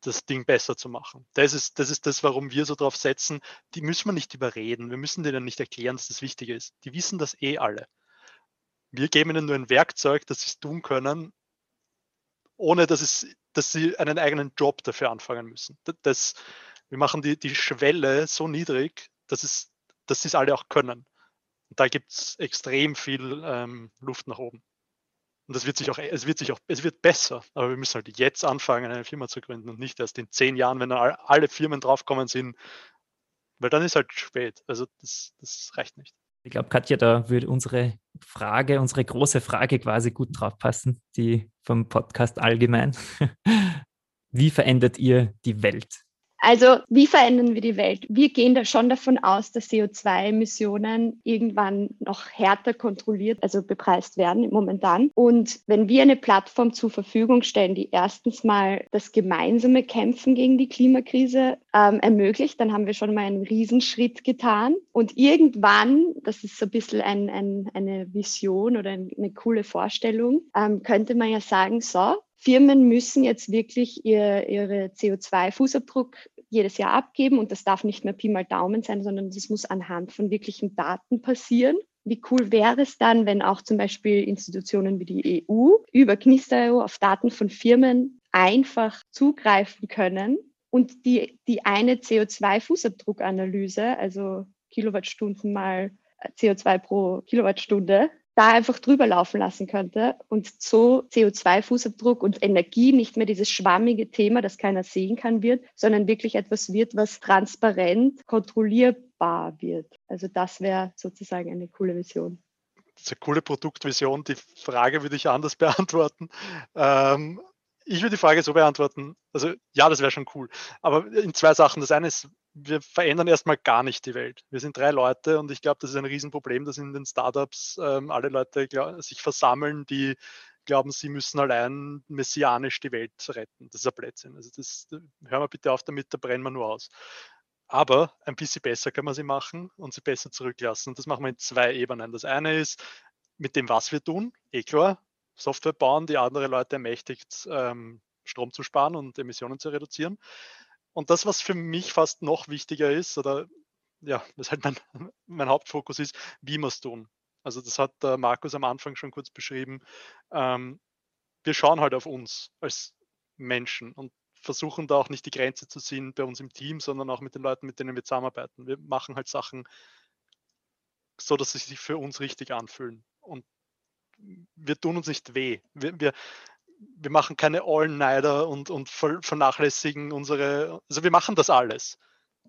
das Ding besser zu machen. Das ist, das ist das, warum wir so drauf setzen. Die müssen wir nicht überreden. Wir müssen denen nicht erklären, dass das wichtig ist. Die wissen das eh alle. Wir geben ihnen nur ein Werkzeug, dass sie es tun können, ohne dass, es, dass sie einen eigenen Job dafür anfangen müssen. Das, wir machen die, die Schwelle so niedrig, dass, es, dass sie es alle auch können. Und da gibt es extrem viel ähm, Luft nach oben. Und das wird sich auch, es wird sich auch, es wird besser. Aber wir müssen halt jetzt anfangen, eine Firma zu gründen und nicht erst in zehn Jahren, wenn alle Firmen draufkommen sind, weil dann ist halt spät. Also das, das reicht nicht. Ich glaube, Katja, da würde unsere Frage, unsere große Frage quasi gut drauf passen, die vom Podcast allgemein. Wie verändert ihr die Welt? Also wie verändern wir die Welt? Wir gehen da schon davon aus, dass CO2-Emissionen irgendwann noch härter kontrolliert, also bepreist werden momentan. Und wenn wir eine Plattform zur Verfügung stellen, die erstens mal das gemeinsame Kämpfen gegen die Klimakrise ähm, ermöglicht, dann haben wir schon mal einen Riesenschritt getan. Und irgendwann, das ist so ein bisschen ein, ein, eine Vision oder eine coole Vorstellung, ähm, könnte man ja sagen, so, Firmen müssen jetzt wirklich ihr, ihre CO2-Fußabdruck jedes Jahr abgeben und das darf nicht mehr Pi mal Daumen sein, sondern das muss anhand von wirklichen Daten passieren. Wie cool wäre es dann, wenn auch zum Beispiel Institutionen wie die EU über Knister.io auf Daten von Firmen einfach zugreifen können und die, die eine CO2-Fußabdruckanalyse, also Kilowattstunden mal CO2 pro Kilowattstunde, da einfach drüber laufen lassen könnte und so CO2-Fußabdruck und Energie nicht mehr dieses schwammige Thema, das keiner sehen kann, wird, sondern wirklich etwas wird, was transparent kontrollierbar wird. Also das wäre sozusagen eine coole Vision. Das ist eine coole Produktvision. Die Frage würde ich anders beantworten. Ähm, ich würde die Frage so beantworten, also ja, das wäre schon cool. Aber in zwei Sachen. Das eine ist, wir verändern erstmal gar nicht die Welt. Wir sind drei Leute und ich glaube, das ist ein Riesenproblem, dass in den Startups ähm, alle Leute glaub, sich versammeln, die glauben, sie müssen allein messianisch die Welt retten. Das ist ein Blödsinn. Also das, hören wir bitte auf damit, da brennen wir nur aus. Aber ein bisschen besser kann man sie machen und sie besser zurücklassen. Und das machen wir in zwei Ebenen. Das eine ist mit dem, was wir tun, eh klar, Software bauen, die andere Leute ermächtigt, ähm, Strom zu sparen und Emissionen zu reduzieren. Und das, was für mich fast noch wichtiger ist, oder ja, das halt mein, mein Hauptfokus ist, wie wir es tun. Also das hat der Markus am Anfang schon kurz beschrieben. Ähm, wir schauen halt auf uns als Menschen und versuchen da auch nicht die Grenze zu ziehen bei uns im Team, sondern auch mit den Leuten, mit denen wir zusammenarbeiten. Wir machen halt Sachen so, dass sie sich für uns richtig anfühlen. Und wir tun uns nicht weh. Wir, wir, wir machen keine All-Nighter und, und vernachlässigen unsere, also wir machen das alles.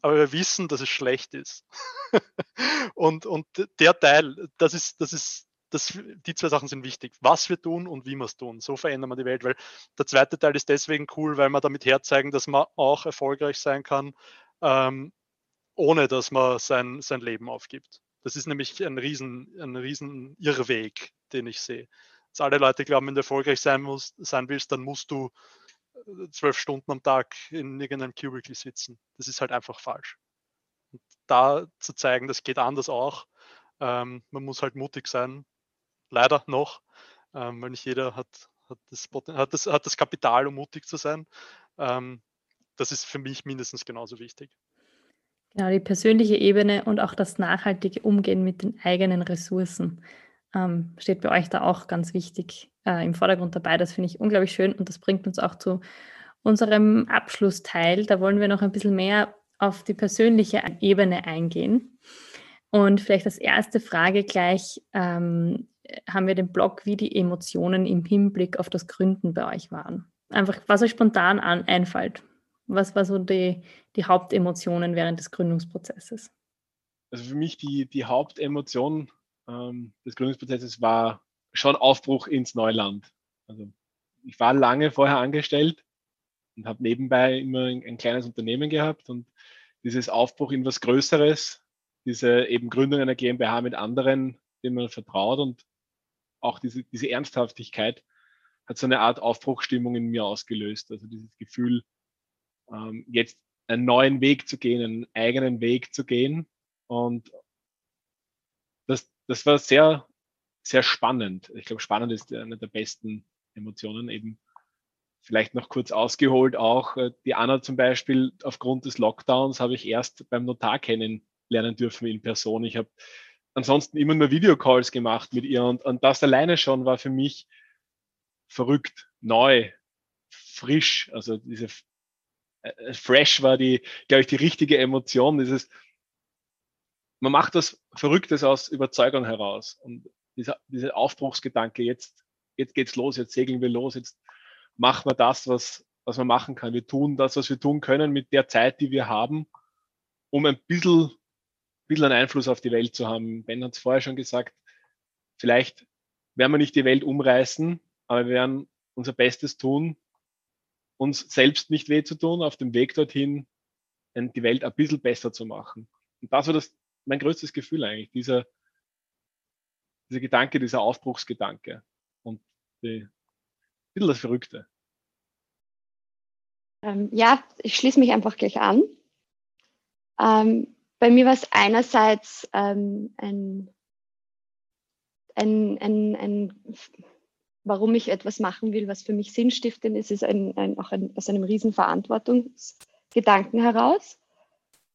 Aber wir wissen, dass es schlecht ist. und, und der Teil, das ist, das ist, das, die zwei Sachen sind wichtig. Was wir tun und wie wir es tun. So verändern wir die Welt. Weil der zweite Teil ist deswegen cool, weil wir damit herzeigen, dass man auch erfolgreich sein kann, ähm, ohne dass man sein, sein Leben aufgibt. Das ist nämlich ein riesen, ein riesen Irrweg, den ich sehe. Dass alle Leute glauben, wenn du erfolgreich sein, musst, sein willst, dann musst du äh, zwölf Stunden am Tag in irgendeinem Cubicle sitzen. Das ist halt einfach falsch. Und da zu zeigen, das geht anders auch. Ähm, man muss halt mutig sein. Leider noch, ähm, weil nicht jeder hat, hat, das, hat, das, hat das Kapital, um mutig zu sein. Ähm, das ist für mich mindestens genauso wichtig. Genau, die persönliche Ebene und auch das nachhaltige Umgehen mit den eigenen Ressourcen ähm, steht bei euch da auch ganz wichtig äh, im Vordergrund dabei. Das finde ich unglaublich schön und das bringt uns auch zu unserem Abschlussteil. Da wollen wir noch ein bisschen mehr auf die persönliche Ebene eingehen. Und vielleicht als erste Frage gleich ähm, haben wir den Blog, wie die Emotionen im Hinblick auf das Gründen bei euch waren. Einfach, was euch spontan an, einfällt. Was war so die, die Hauptemotionen während des Gründungsprozesses? Also für mich die, die Hauptemotion ähm, des Gründungsprozesses war schon Aufbruch ins Neuland. Also ich war lange vorher angestellt und habe nebenbei immer ein, ein, kleines Unternehmen gehabt und dieses Aufbruch in was Größeres, diese eben Gründung einer GmbH mit anderen, denen man vertraut und auch diese, diese Ernsthaftigkeit hat so eine Art Aufbruchstimmung in mir ausgelöst. Also dieses Gefühl, ähm, jetzt einen neuen Weg zu gehen, einen eigenen Weg zu gehen und das, das war sehr, sehr spannend. Ich glaube, spannend ist eine der besten Emotionen eben. Vielleicht noch kurz ausgeholt auch, äh, die Anna zum Beispiel, aufgrund des Lockdowns habe ich erst beim Notar kennenlernen dürfen in Person. Ich habe ansonsten immer nur Videocalls gemacht mit ihr und, und das alleine schon war für mich verrückt, neu, frisch. Also diese äh, fresh war die, glaube ich, die richtige Emotion. Dieses, man macht das Verrücktes aus Überzeugung heraus. Und dieser, dieser Aufbruchsgedanke, jetzt, jetzt geht's los, jetzt segeln wir los, jetzt machen wir das, was, was man machen kann. Wir tun das, was wir tun können mit der Zeit, die wir haben, um ein bisschen, bisschen einen Einfluss auf die Welt zu haben. Ben hat es vorher schon gesagt, vielleicht werden wir nicht die Welt umreißen, aber wir werden unser Bestes tun, uns selbst nicht weh zu tun, auf dem Weg dorthin die Welt ein bisschen besser zu machen. Und das war das, mein größtes Gefühl eigentlich, dieser, dieser Gedanke, dieser Aufbruchsgedanke und die, ein bisschen das Verrückte. Ähm, ja, ich schließe mich einfach gleich an. Ähm, bei mir war es einerseits ähm, ein, ein, ein, ein, warum ich etwas machen will, was für mich sinnstiftend ist, ist ein, ein, auch ein, aus einem riesen Verantwortungsgedanken heraus.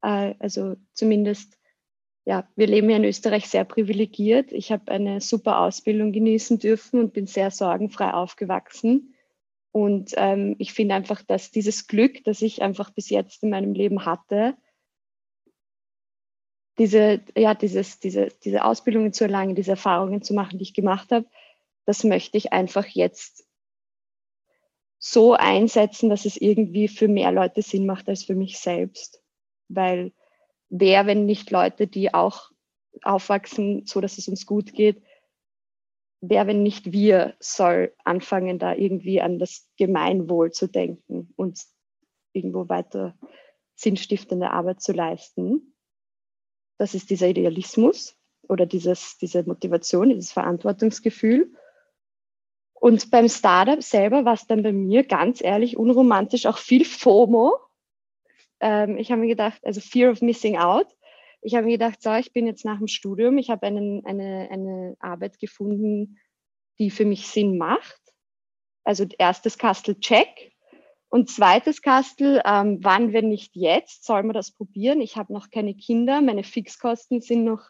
Äh, also zumindest, ja, wir leben ja in Österreich sehr privilegiert. Ich habe eine super Ausbildung genießen dürfen und bin sehr sorgenfrei aufgewachsen. Und ähm, ich finde einfach, dass dieses Glück, das ich einfach bis jetzt in meinem Leben hatte, diese, ja, dieses, diese, diese Ausbildungen zu erlangen, diese Erfahrungen zu machen, die ich gemacht habe, das möchte ich einfach jetzt so einsetzen, dass es irgendwie für mehr Leute Sinn macht als für mich selbst. Weil wer, wenn nicht Leute, die auch aufwachsen, so dass es uns gut geht, wer, wenn nicht wir, soll anfangen, da irgendwie an das Gemeinwohl zu denken und irgendwo weiter sinnstiftende Arbeit zu leisten. Das ist dieser Idealismus oder dieses, diese Motivation, dieses Verantwortungsgefühl. Und beim Startup selber war es dann bei mir ganz ehrlich unromantisch auch viel FOMO. Ähm, ich habe mir gedacht, also Fear of Missing Out. Ich habe mir gedacht, so, ich bin jetzt nach dem Studium, ich habe eine, eine Arbeit gefunden, die für mich Sinn macht. Also erstes Kastel check. Und zweites Kastel, ähm, wann, wenn nicht jetzt, soll man das probieren? Ich habe noch keine Kinder, meine Fixkosten sind noch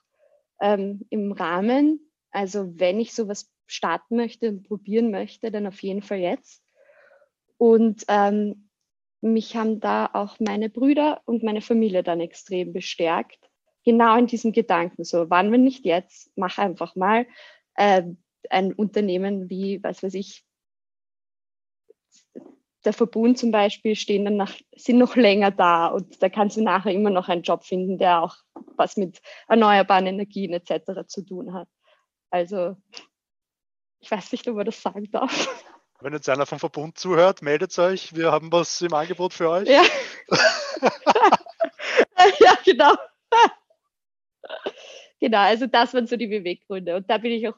ähm, im Rahmen. Also wenn ich sowas starten möchte und probieren möchte, dann auf jeden Fall jetzt. Und ähm, mich haben da auch meine Brüder und meine Familie dann extrem bestärkt, genau in diesem Gedanken, so wann, wenn nicht jetzt, mach einfach mal. Äh, ein Unternehmen wie, was weiß ich, der Verbund zum Beispiel stehen dann nach, sind noch länger da und da kannst du nachher immer noch einen Job finden, der auch was mit erneuerbaren Energien etc. zu tun hat. Also ich weiß nicht, ob man das sagen darf. Wenn jetzt einer vom Verbund zuhört, meldet euch, wir haben was im Angebot für euch. Ja, ja genau. genau, also das waren so die Beweggründe. Und da bin ich auch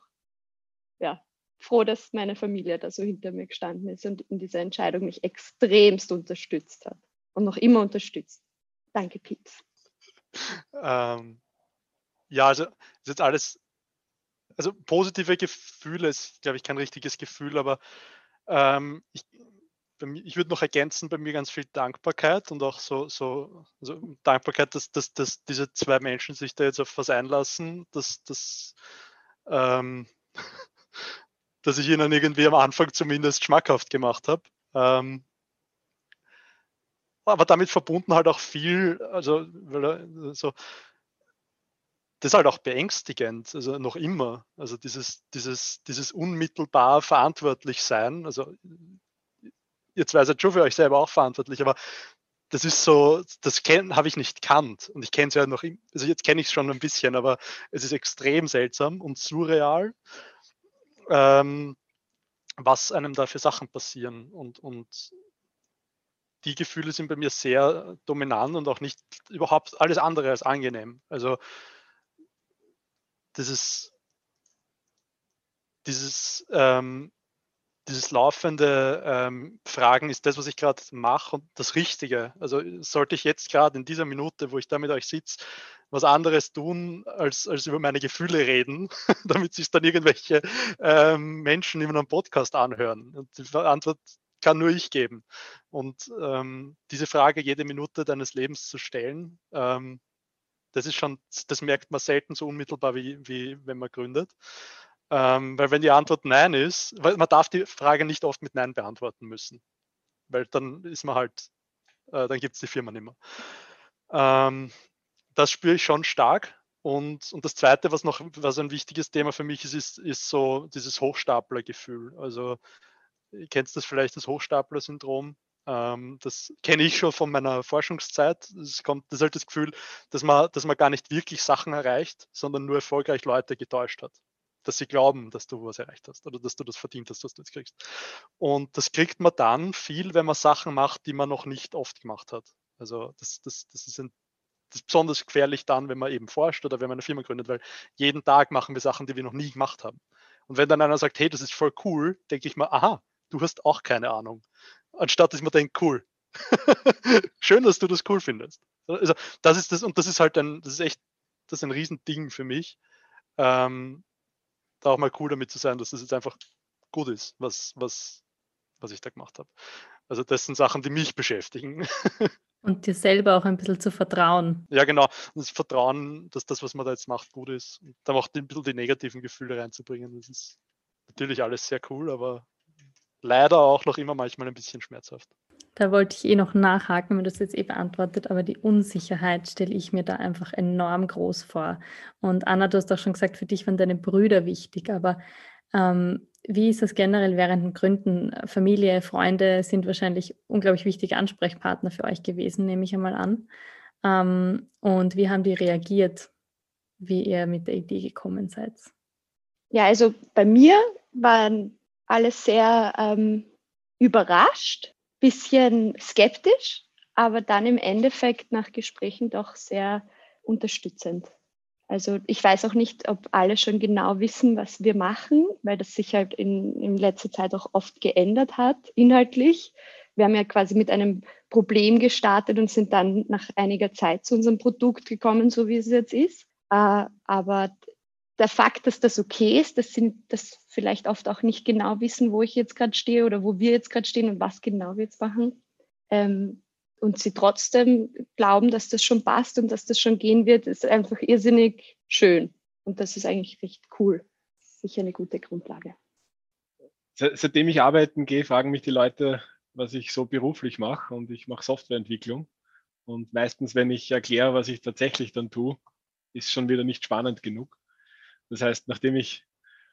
ja, froh, dass meine Familie da so hinter mir gestanden ist und in dieser Entscheidung mich extremst unterstützt hat und noch immer unterstützt. Danke, Pete. Ähm, ja, also ist jetzt alles, also positive Gefühle ist, glaube ich, kein richtiges Gefühl, aber ähm, ich, ich würde noch ergänzen, bei mir ganz viel Dankbarkeit und auch so, so also Dankbarkeit, dass, dass, dass diese zwei Menschen sich da jetzt auf was einlassen, dass das ähm, dass ich ihnen irgendwie am Anfang zumindest schmackhaft gemacht habe. Ähm, aber damit verbunden halt auch viel, also weil, so, das ist halt auch beängstigend, also noch immer. Also dieses, dieses, dieses unmittelbar verantwortlich sein, also ihr zwei seid schon für euch selber auch verantwortlich, aber das ist so, das habe ich nicht kannt und ich kenne es ja noch, also jetzt kenne ich es schon ein bisschen, aber es ist extrem seltsam und surreal ähm, was einem da für Sachen passieren. Und, und die Gefühle sind bei mir sehr dominant und auch nicht überhaupt alles andere als angenehm. Also dieses, dieses, ähm, dieses laufende ähm, Fragen, ist das, was ich gerade mache und das Richtige? Also sollte ich jetzt gerade in dieser Minute, wo ich da mit euch sitze, was anderes tun, als, als über meine Gefühle reden, damit sich dann irgendwelche ähm, Menschen in einem Podcast anhören. Und die Antwort kann nur ich geben. Und ähm, diese Frage jede Minute deines Lebens zu stellen, ähm, das ist schon, das merkt man selten so unmittelbar, wie, wie wenn man gründet. Ähm, weil wenn die Antwort Nein ist, weil man darf die Frage nicht oft mit Nein beantworten müssen. Weil dann ist man halt, äh, dann gibt es die Firma nicht mehr. Ähm, das spüre ich schon stark. Und, und das Zweite, was noch was ein wichtiges Thema für mich ist, ist, ist so dieses Hochstapler-Gefühl. Also ihr kennt das vielleicht, das Hochstapler-Syndrom. Ähm, das kenne ich schon von meiner Forschungszeit. Es kommt, das ist halt das Gefühl, dass man, dass man gar nicht wirklich Sachen erreicht, sondern nur erfolgreich Leute getäuscht hat. dass sie glauben, dass du was erreicht hast oder dass du das verdient hast, was du jetzt kriegst. Und das kriegt man dann viel, wenn man Sachen macht, die man noch nicht oft gemacht hat. Also das, das, das ist ein das ist besonders gefährlich dann, wenn man eben forscht oder wenn man eine Firma gründet, weil jeden Tag machen wir Sachen, die wir noch nie gemacht haben. Und wenn dann einer sagt, hey, das ist voll cool, denke ich mir, aha, du hast auch keine Ahnung. Anstatt dass ich mir denke, cool. Schön, dass du das cool findest. Also das ist das, und das ist halt ein, das ist echt, das ist ein Riesending für mich. Ähm, da auch mal cool damit zu sein, dass das jetzt einfach gut ist, was, was, was ich da gemacht habe. Also das sind Sachen, die mich beschäftigen. Und dir selber auch ein bisschen zu vertrauen. Ja, genau. Das Vertrauen, dass das, was man da jetzt macht, gut ist. Und da auch ein bisschen die negativen Gefühle reinzubringen. Das ist natürlich alles sehr cool, aber leider auch noch immer manchmal ein bisschen schmerzhaft. Da wollte ich eh noch nachhaken, wenn du es jetzt eh beantwortet, aber die Unsicherheit stelle ich mir da einfach enorm groß vor. Und Anna, du hast auch schon gesagt, für dich waren deine Brüder wichtig, aber ähm, wie ist das generell während dem Gründen? Familie, Freunde sind wahrscheinlich unglaublich wichtige Ansprechpartner für euch gewesen, nehme ich einmal an. Ähm, und wie haben die reagiert, wie ihr mit der Idee gekommen seid? Ja, also bei mir waren alle sehr ähm, überrascht, bisschen skeptisch, aber dann im Endeffekt nach Gesprächen doch sehr unterstützend. Also ich weiß auch nicht, ob alle schon genau wissen, was wir machen, weil das sich halt in, in letzter Zeit auch oft geändert hat, inhaltlich. Wir haben ja quasi mit einem Problem gestartet und sind dann nach einiger Zeit zu unserem Produkt gekommen, so wie es jetzt ist. Äh, aber der Fakt, dass das okay ist, dass sie das vielleicht oft auch nicht genau wissen, wo ich jetzt gerade stehe oder wo wir jetzt gerade stehen und was genau wir jetzt machen, ähm, und sie trotzdem glauben, dass das schon passt und dass das schon gehen wird, ist einfach irrsinnig schön. Und das ist eigentlich recht cool. Sicher eine gute Grundlage. Seitdem ich arbeiten gehe, fragen mich die Leute, was ich so beruflich mache. Und ich mache Softwareentwicklung. Und meistens, wenn ich erkläre, was ich tatsächlich dann tue, ist schon wieder nicht spannend genug. Das heißt, nachdem ich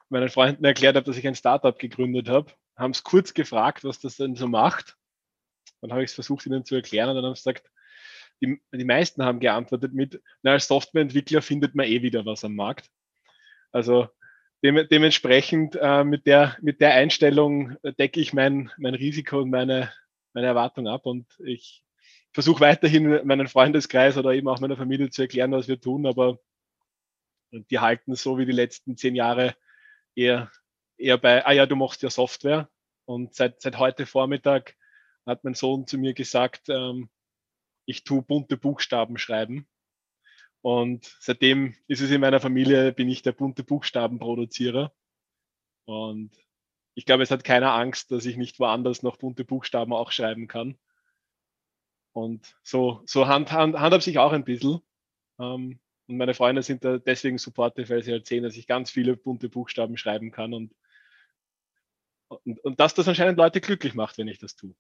meinen Freunden erklärt habe, dass ich ein Startup gegründet habe, haben sie kurz gefragt, was das denn so macht. Dann habe ich es versucht, ihnen zu erklären und dann haben sie gesagt, die, die meisten haben geantwortet mit, na, als Softwareentwickler findet man eh wieder was am Markt. Also de dementsprechend äh, mit, der, mit der Einstellung decke ich mein, mein Risiko und meine, meine Erwartung ab und ich versuche weiterhin meinen Freundeskreis oder eben auch meiner Familie zu erklären, was wir tun, aber die halten so wie die letzten zehn Jahre eher, eher bei, ah ja, du machst ja Software und seit, seit heute Vormittag hat mein Sohn zu mir gesagt, ähm, ich tue bunte Buchstaben schreiben. Und seitdem ist es in meiner Familie, bin ich der bunte Buchstabenproduzierer. Und ich glaube, es hat keiner Angst, dass ich nicht woanders noch bunte Buchstaben auch schreiben kann. Und so, so hand, hand, handhabt sich auch ein bisschen. Ähm, und meine Freunde sind da deswegen supportive, weil sie halt sehen, dass ich ganz viele bunte Buchstaben schreiben kann und, und, und dass das anscheinend Leute glücklich macht, wenn ich das tue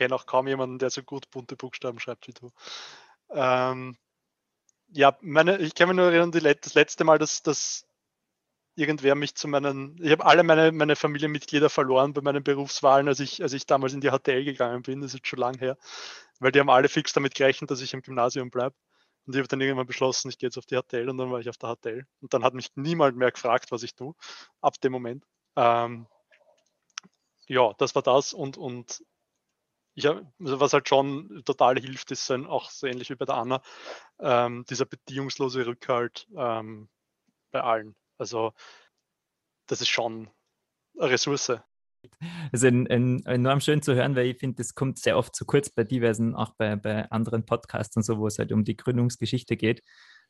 kenne auch kaum jemanden, der so gut bunte Buchstaben schreibt wie du. Ähm, ja, meine, ich kann mich nur erinnern, die, das letzte Mal, dass, dass irgendwer mich zu meinen, ich habe alle meine, meine Familienmitglieder verloren bei meinen Berufswahlen, als ich, als ich damals in die HTL gegangen bin, das ist schon lang her, weil die haben alle fix damit gerechnet, dass ich im Gymnasium bleibe. Und ich habe dann irgendwann beschlossen, ich gehe jetzt auf die HTL und dann war ich auf der HTL. Und dann hat mich niemand mehr gefragt, was ich tue, ab dem Moment. Ähm, ja, das war das und, und ja, also was halt schon total hilft, ist dann auch so ähnlich wie bei der Anna, ähm, dieser bedingungslose Rückhalt ähm, bei allen. Also das ist schon eine Ressource. Also ein, enorm schön zu hören, weil ich finde, das kommt sehr oft zu kurz bei diversen, auch bei, bei anderen Podcasts und so, wo es halt um die Gründungsgeschichte geht,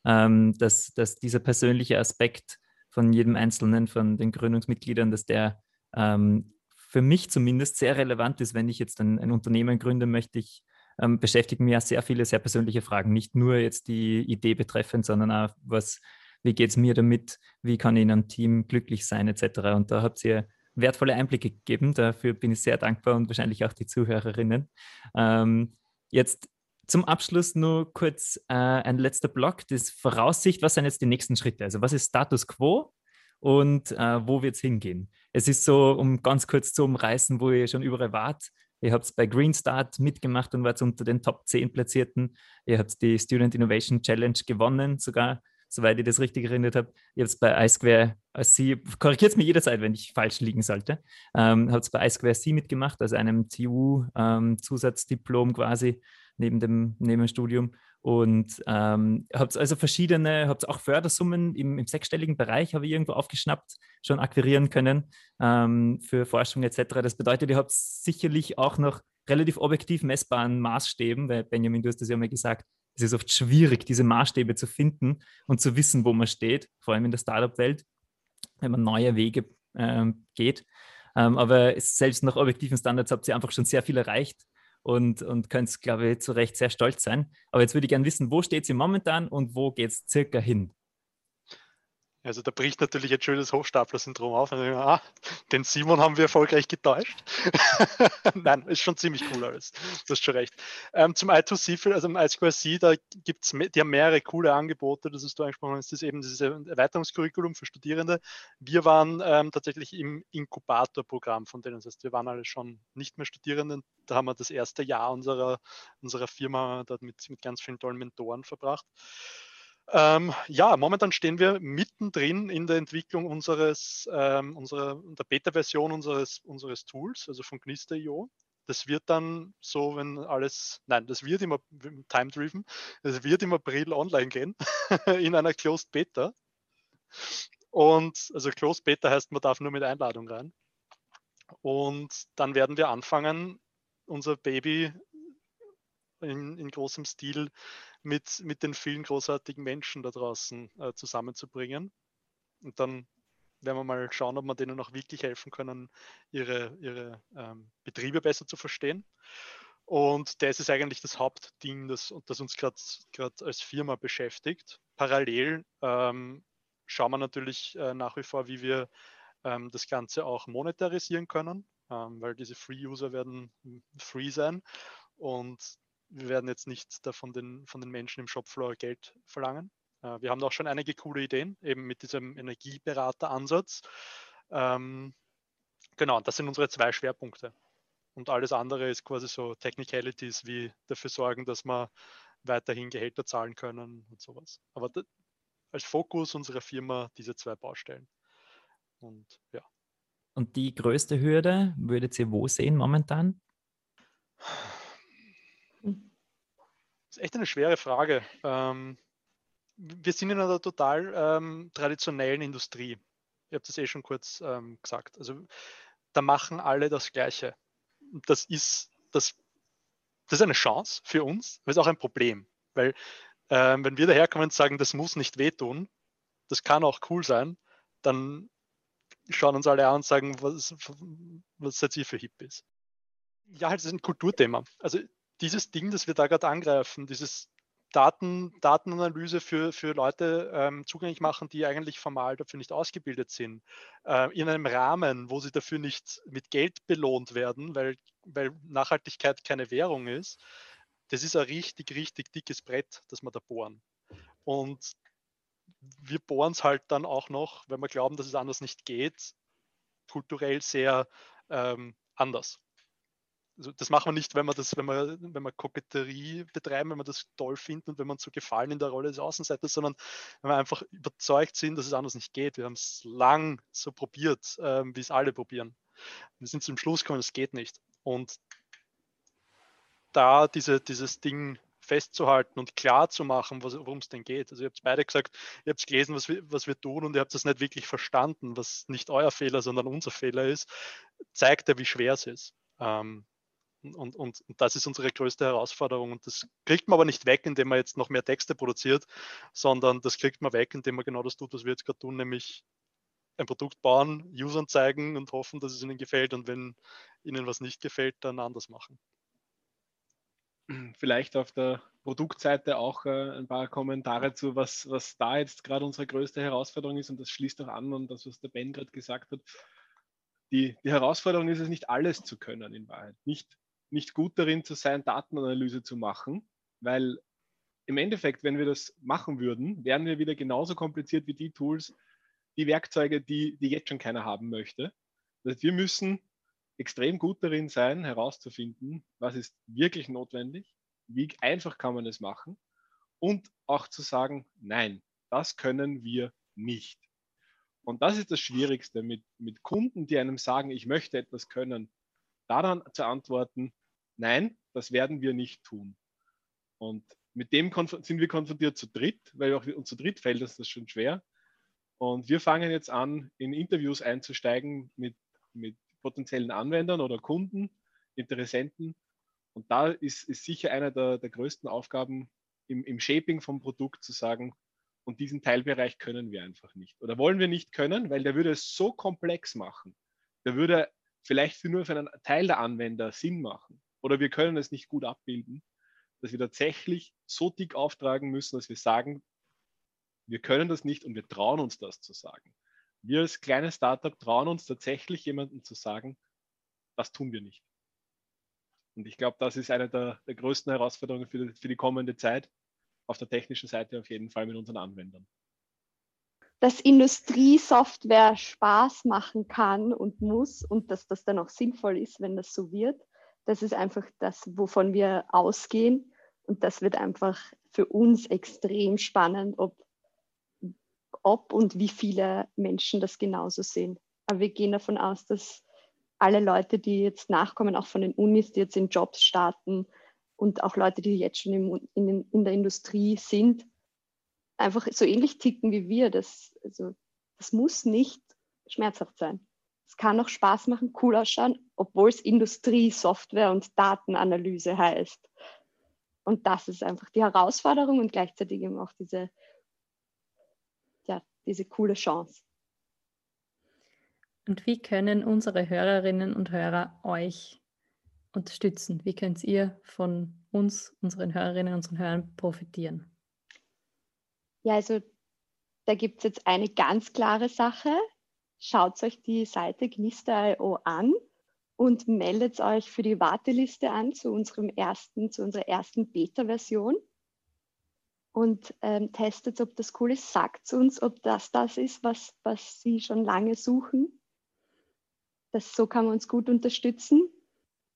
ähm, dass, dass dieser persönliche Aspekt von jedem Einzelnen, von den Gründungsmitgliedern, dass der ähm, für mich zumindest sehr relevant ist, wenn ich jetzt ein, ein Unternehmen gründe, möchte ich ähm, beschäftigen mich ja sehr viele sehr persönliche Fragen, nicht nur jetzt die Idee betreffend, sondern auch was, wie geht es mir damit, wie kann ich in einem Team glücklich sein, etc. Und da habt ihr wertvolle Einblicke gegeben. Dafür bin ich sehr dankbar und wahrscheinlich auch die Zuhörerinnen. Ähm, jetzt zum Abschluss nur kurz äh, ein letzter Block, das Voraussicht, was sind jetzt die nächsten Schritte? Also was ist Status quo und äh, wo wird es hingehen? Es ist so, um ganz kurz zu umreißen, wo ihr schon überall wart. Ihr habt bei Green Start mitgemacht und wart unter den Top 10 Platzierten. Ihr habt die Student Innovation Challenge gewonnen, sogar soweit ich das richtig erinnert habe. Ihr habt es bei iSquare C, korrigiert es mir jederzeit, wenn ich falsch liegen sollte, ähm, habt es bei iSquare C mitgemacht, also einem TU-Zusatzdiplom ähm, quasi neben dem, neben dem Studium und ähm, habt also verschiedene, habt auch Fördersummen im, im, sechsstelligen Bereich, habe ich irgendwo aufgeschnappt, schon akquirieren können ähm, für Forschung etc. Das bedeutet, ihr habt sicherlich auch noch relativ objektiv messbaren Maßstäben, weil Benjamin, du hast das ja mal gesagt, es ist oft schwierig, diese Maßstäbe zu finden und zu wissen, wo man steht, vor allem in der Startup-Welt, wenn man neue Wege ähm, geht. Ähm, aber selbst nach objektiven Standards habt ihr einfach schon sehr viel erreicht und, und könnt, glaube ich, zu Recht sehr stolz sein. Aber jetzt würde ich gerne wissen, wo steht sie momentan und wo geht es circa hin? Also da bricht natürlich jetzt schönes Hochstapler-Syndrom auf. Also, ah, den Simon haben wir erfolgreich getäuscht. Nein, ist schon ziemlich cool alles. Du hast schon recht. Ähm, zum I2C, also im I2C, da gibt es, die haben mehrere coole Angebote. Das ist du angesprochen hast, das ist eben dieses Erweiterungskurriculum für Studierende. Wir waren ähm, tatsächlich im Inkubatorprogramm von denen. Das heißt, wir waren alle schon nicht mehr Studierende. Da haben wir das erste Jahr unserer, unserer Firma dort mit, mit ganz vielen tollen Mentoren verbracht. Ähm, ja, momentan stehen wir mittendrin in der Entwicklung unseres, ähm, unserer, der Beta-Version unseres, unseres Tools, also von Gnister.io. Das wird dann so, wenn alles, nein, das wird immer time-driven, das wird im April online gehen in einer Closed Beta. Und also Closed Beta heißt, man darf nur mit Einladung rein. Und dann werden wir anfangen, unser Baby in, in großem Stil mit, mit den vielen großartigen Menschen da draußen äh, zusammenzubringen. Und dann werden wir mal schauen, ob wir denen auch wirklich helfen können, ihre, ihre ähm, Betriebe besser zu verstehen. Und das ist eigentlich das Hauptding, das, das uns gerade als Firma beschäftigt. Parallel ähm, schauen wir natürlich äh, nach wie vor, wie wir ähm, das Ganze auch monetarisieren können, ähm, weil diese Free-User werden free sein. Und wir werden jetzt nicht davon den, von den Menschen im Shopfloor Geld verlangen. Äh, wir haben auch schon einige coole Ideen, eben mit diesem Energieberater-Ansatz. Ähm, genau, das sind unsere zwei Schwerpunkte. Und alles andere ist quasi so Technicalities wie dafür sorgen, dass wir weiterhin Gehälter zahlen können und sowas. Aber als Fokus unserer Firma diese zwei Baustellen. Und ja. Und die größte Hürde würdet ihr wo sehen momentan? Das ist echt eine schwere Frage. Ähm, wir sind in einer total ähm, traditionellen Industrie. Ich habe das eh schon kurz ähm, gesagt. Also da machen alle das Gleiche. Das ist, das, das ist eine Chance für uns, aber es ist auch ein Problem. Weil ähm, wenn wir daherkommen und sagen, das muss nicht wehtun, das kann auch cool sein, dann schauen uns alle an und sagen, was, was seid ihr für Hippies? Ja, halt, das ist ein Kulturthema. Also dieses Ding, das wir da gerade angreifen, dieses Daten, Datenanalyse für, für Leute ähm, zugänglich machen, die eigentlich formal dafür nicht ausgebildet sind, äh, in einem Rahmen, wo sie dafür nicht mit Geld belohnt werden, weil, weil Nachhaltigkeit keine Währung ist, das ist ein richtig, richtig dickes Brett, das wir da bohren. Und wir bohren es halt dann auch noch, wenn wir glauben, dass es anders nicht geht, kulturell sehr ähm, anders also das machen wir nicht, wenn wir das, wenn wir, wenn wir Koketterie betreiben, wenn wir das toll finden und wenn uns so gefallen in der Rolle des Außenseiters, sondern wenn wir einfach überzeugt sind, dass es anders nicht geht. Wir haben es lang so probiert, ähm, wie es alle probieren. Wir sind zum Schluss gekommen, es geht nicht. Und da diese, dieses Ding festzuhalten und klar zu machen, worum es denn geht. Also ihr habt beide gesagt, ihr habt gelesen, was wir, was wir tun und ihr habt das nicht wirklich verstanden, was nicht euer Fehler, sondern unser Fehler ist, zeigt ja, wie schwer es ist. Ähm, und, und, und, das ist unsere größte Herausforderung. Und das kriegt man aber nicht weg, indem man jetzt noch mehr Texte produziert, sondern das kriegt man weg, indem man genau das tut, was wir jetzt gerade tun, nämlich ein Produkt bauen, Usern zeigen und hoffen, dass es ihnen gefällt. Und wenn ihnen was nicht gefällt, dann anders machen. Vielleicht auf der Produktseite auch äh, ein paar Kommentare zu, was, was da jetzt gerade unsere größte Herausforderung ist. Und das schließt auch an an das, was der Ben gerade gesagt hat. Die, die Herausforderung ist es, nicht alles zu können in Wahrheit. Nicht nicht gut darin zu sein, Datenanalyse zu machen, weil im Endeffekt, wenn wir das machen würden, wären wir wieder genauso kompliziert wie die Tools, die Werkzeuge, die, die jetzt schon keiner haben möchte. Das heißt, wir müssen extrem gut darin sein, herauszufinden, was ist wirklich notwendig, wie einfach kann man es machen und auch zu sagen, nein, das können wir nicht. Und das ist das Schwierigste, mit, mit Kunden, die einem sagen, ich möchte etwas können, daran zu antworten, nein, das werden wir nicht tun. Und mit dem sind wir konfrontiert zu dritt, weil auch uns zu dritt fällt das schon schwer. Und wir fangen jetzt an, in Interviews einzusteigen mit, mit potenziellen Anwendern oder Kunden, Interessenten. Und da ist, ist sicher einer der, der größten Aufgaben im, im Shaping vom Produkt zu sagen, und diesen Teilbereich können wir einfach nicht. Oder wollen wir nicht können, weil der würde es so komplex machen. Der würde vielleicht nur für einen Teil der Anwender Sinn machen. Oder wir können es nicht gut abbilden, dass wir tatsächlich so dick auftragen müssen, dass wir sagen, wir können das nicht und wir trauen uns das zu sagen. Wir als kleines Startup trauen uns tatsächlich jemandem zu sagen, das tun wir nicht. Und ich glaube, das ist eine der, der größten Herausforderungen für die, für die kommende Zeit, auf der technischen Seite auf jeden Fall mit unseren Anwendern. Dass Industriesoftware Spaß machen kann und muss und dass das dann auch sinnvoll ist, wenn das so wird, das ist einfach das, wovon wir ausgehen. Und das wird einfach für uns extrem spannend, ob, ob und wie viele Menschen das genauso sehen. Aber wir gehen davon aus, dass alle Leute, die jetzt nachkommen, auch von den Unis, die jetzt in Jobs starten und auch Leute, die jetzt schon im, in, in, der Industrie sind, einfach so ähnlich ticken wie wir. Das, also, das muss nicht schmerzhaft sein. Es kann auch Spaß machen, cool ausschauen, obwohl es Industrie, Software und Datenanalyse heißt. Und das ist einfach die Herausforderung und gleichzeitig eben auch diese, ja, diese coole Chance. Und wie können unsere Hörerinnen und Hörer euch unterstützen? Wie könnt ihr von uns, unseren Hörerinnen und unseren Hörern profitieren? Ja, also da gibt es jetzt eine ganz klare Sache. Schaut euch die Seite gnister.io an und meldet euch für die Warteliste an zu unserem ersten, zu unserer ersten Beta-Version und ähm, testet, ob das cool ist. Sagt uns, ob das das ist, was, was Sie schon lange suchen. Das, so kann man uns gut unterstützen.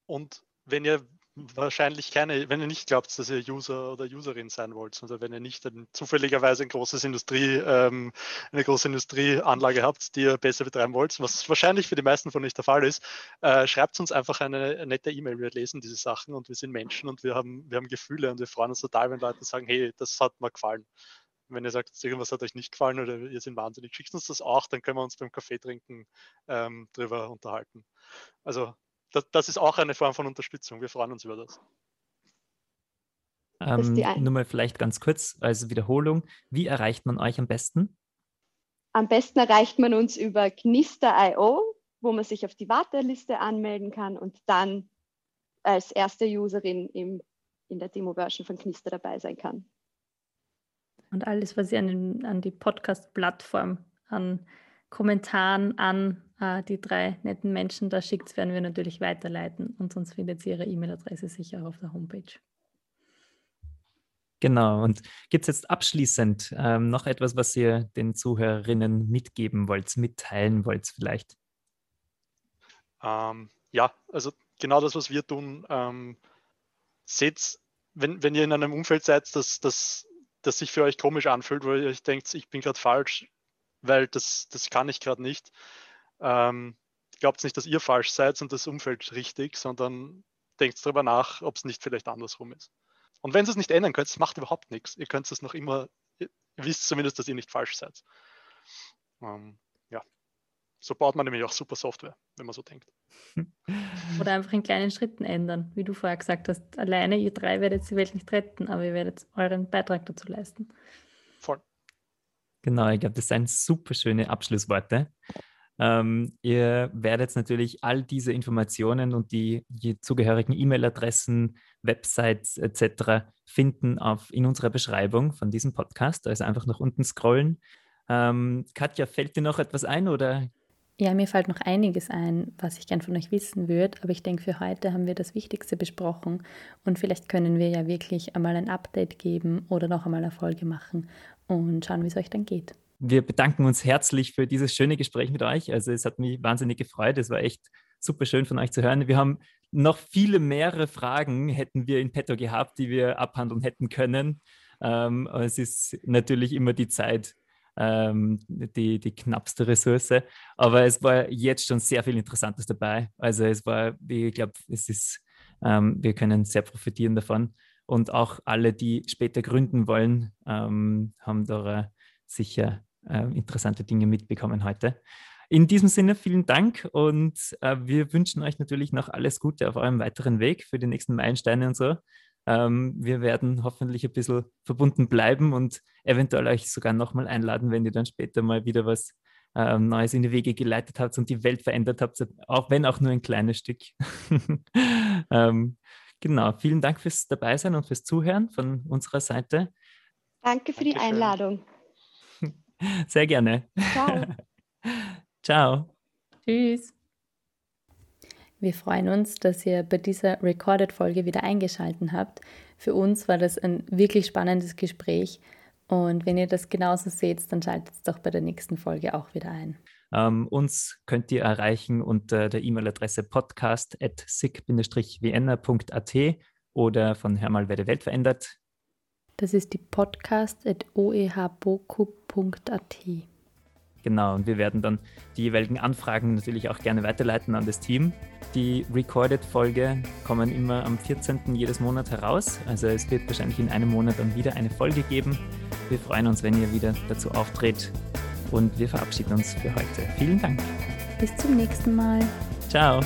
Und wenn ihr wahrscheinlich keine, wenn ihr nicht glaubt, dass ihr User oder Userin sein wollt, oder wenn ihr nicht ein, zufälligerweise ein großes Industrie, ähm, eine große Industrieanlage habt, die ihr besser betreiben wollt, was wahrscheinlich für die meisten von euch der Fall ist, äh, schreibt uns einfach eine nette E-Mail. Wir lesen diese Sachen und wir sind Menschen und wir haben, wir haben Gefühle und wir freuen uns total, wenn Leute sagen, hey, das hat mir gefallen. Wenn ihr sagt, irgendwas hat euch nicht gefallen oder ihr seid wahnsinnig, schickt uns das auch, dann können wir uns beim Kaffee trinken ähm, drüber unterhalten. Also das, das, ist auch eine Form von Unterstützung. Wir freuen uns über das. Ähm, nur mal vielleicht ganz kurz als Wiederholung. Wie erreicht man euch am besten? Am besten erreicht man uns über Knister.io, wo man sich auf die Warteliste anmelden kann und dann als erste Userin im, in der Demo-Version von Knister dabei sein kann. Und alles, was ihr an, den, an die Podcast-Plattform, an Kommentaren an äh, die drei netten Menschen da schickt, werden wir natürlich weiterleiten und sonst findet ihr ihre E-Mail-Adresse sicher auch auf der Homepage. Genau, und gibt es jetzt abschließend ähm, noch etwas, was ihr den Zuhörerinnen mitgeben wollt, mitteilen wollt vielleicht? Ähm, ja, also genau das, was wir tun. Ähm, seht, wenn, wenn ihr in einem Umfeld seid, das, das, das sich für euch komisch anfühlt, wo ihr euch denkt, ich bin gerade falsch, weil das, das kann ich gerade nicht. Ähm, glaubt nicht, dass ihr falsch seid und das Umfeld richtig, sondern denkt darüber nach, ob es nicht vielleicht andersrum ist. Und wenn ihr es nicht ändern könnt, es macht überhaupt nichts. Ihr könnt es noch immer, ihr wisst zumindest, dass ihr nicht falsch seid. Ähm, ja, so baut man nämlich auch super Software, wenn man so denkt. Oder einfach in kleinen Schritten ändern. Wie du vorher gesagt hast, alleine ihr drei werdet die Welt nicht retten, aber ihr werdet euren Beitrag dazu leisten. Voll. Genau, ich glaube, das sind super schöne Abschlussworte. Ähm, ihr werdet natürlich all diese Informationen und die, die zugehörigen E-Mail-Adressen, Websites etc. finden auf, in unserer Beschreibung von diesem Podcast. Also einfach nach unten scrollen. Ähm, Katja, fällt dir noch etwas ein oder? Ja, mir fällt noch einiges ein, was ich gern von euch wissen würde, aber ich denke, für heute haben wir das Wichtigste besprochen und vielleicht können wir ja wirklich einmal ein Update geben oder noch einmal eine Folge machen und schauen, wie es euch dann geht. Wir bedanken uns herzlich für dieses schöne Gespräch mit euch. Also es hat mich wahnsinnig gefreut. Es war echt super schön von euch zu hören. Wir haben noch viele mehrere Fragen hätten wir in petto gehabt, die wir abhandeln hätten können. Ähm, es ist natürlich immer die Zeit, ähm, die, die knappste Ressource. Aber es war jetzt schon sehr viel Interessantes dabei. Also es war, ich glaube, es ist, ähm, wir können sehr profitieren davon. Und auch alle, die später gründen wollen, ähm, haben da sicher äh, interessante Dinge mitbekommen heute. In diesem Sinne vielen Dank und äh, wir wünschen euch natürlich noch alles Gute auf eurem weiteren Weg für die nächsten Meilensteine und so. Ähm, wir werden hoffentlich ein bisschen verbunden bleiben und eventuell euch sogar nochmal einladen, wenn ihr dann später mal wieder was ähm, Neues in die Wege geleitet habt und die Welt verändert habt, auch wenn auch nur ein kleines Stück. ähm, genau, vielen Dank fürs Dabeisein und fürs Zuhören von unserer Seite. Danke für Dankeschön. die Einladung. Sehr gerne. Ciao. Ciao. Tschüss. Wir freuen uns, dass ihr bei dieser Recorded-Folge wieder eingeschaltet habt. Für uns war das ein wirklich spannendes Gespräch. Und wenn ihr das genauso seht, dann schaltet es doch bei der nächsten Folge auch wieder ein. Ähm, uns könnt ihr erreichen unter der E-Mail-Adresse podcast.sick-vienna.at oder von Hör mal, wer die Welt verändert. Das ist die podcast.oehboku.at. Genau, und wir werden dann die jeweiligen Anfragen natürlich auch gerne weiterleiten an das Team. Die Recorded-Folge kommen immer am 14. jedes Monat heraus. Also es wird wahrscheinlich in einem Monat dann wieder eine Folge geben. Wir freuen uns, wenn ihr wieder dazu auftritt. Und wir verabschieden uns für heute. Vielen Dank. Bis zum nächsten Mal. Ciao.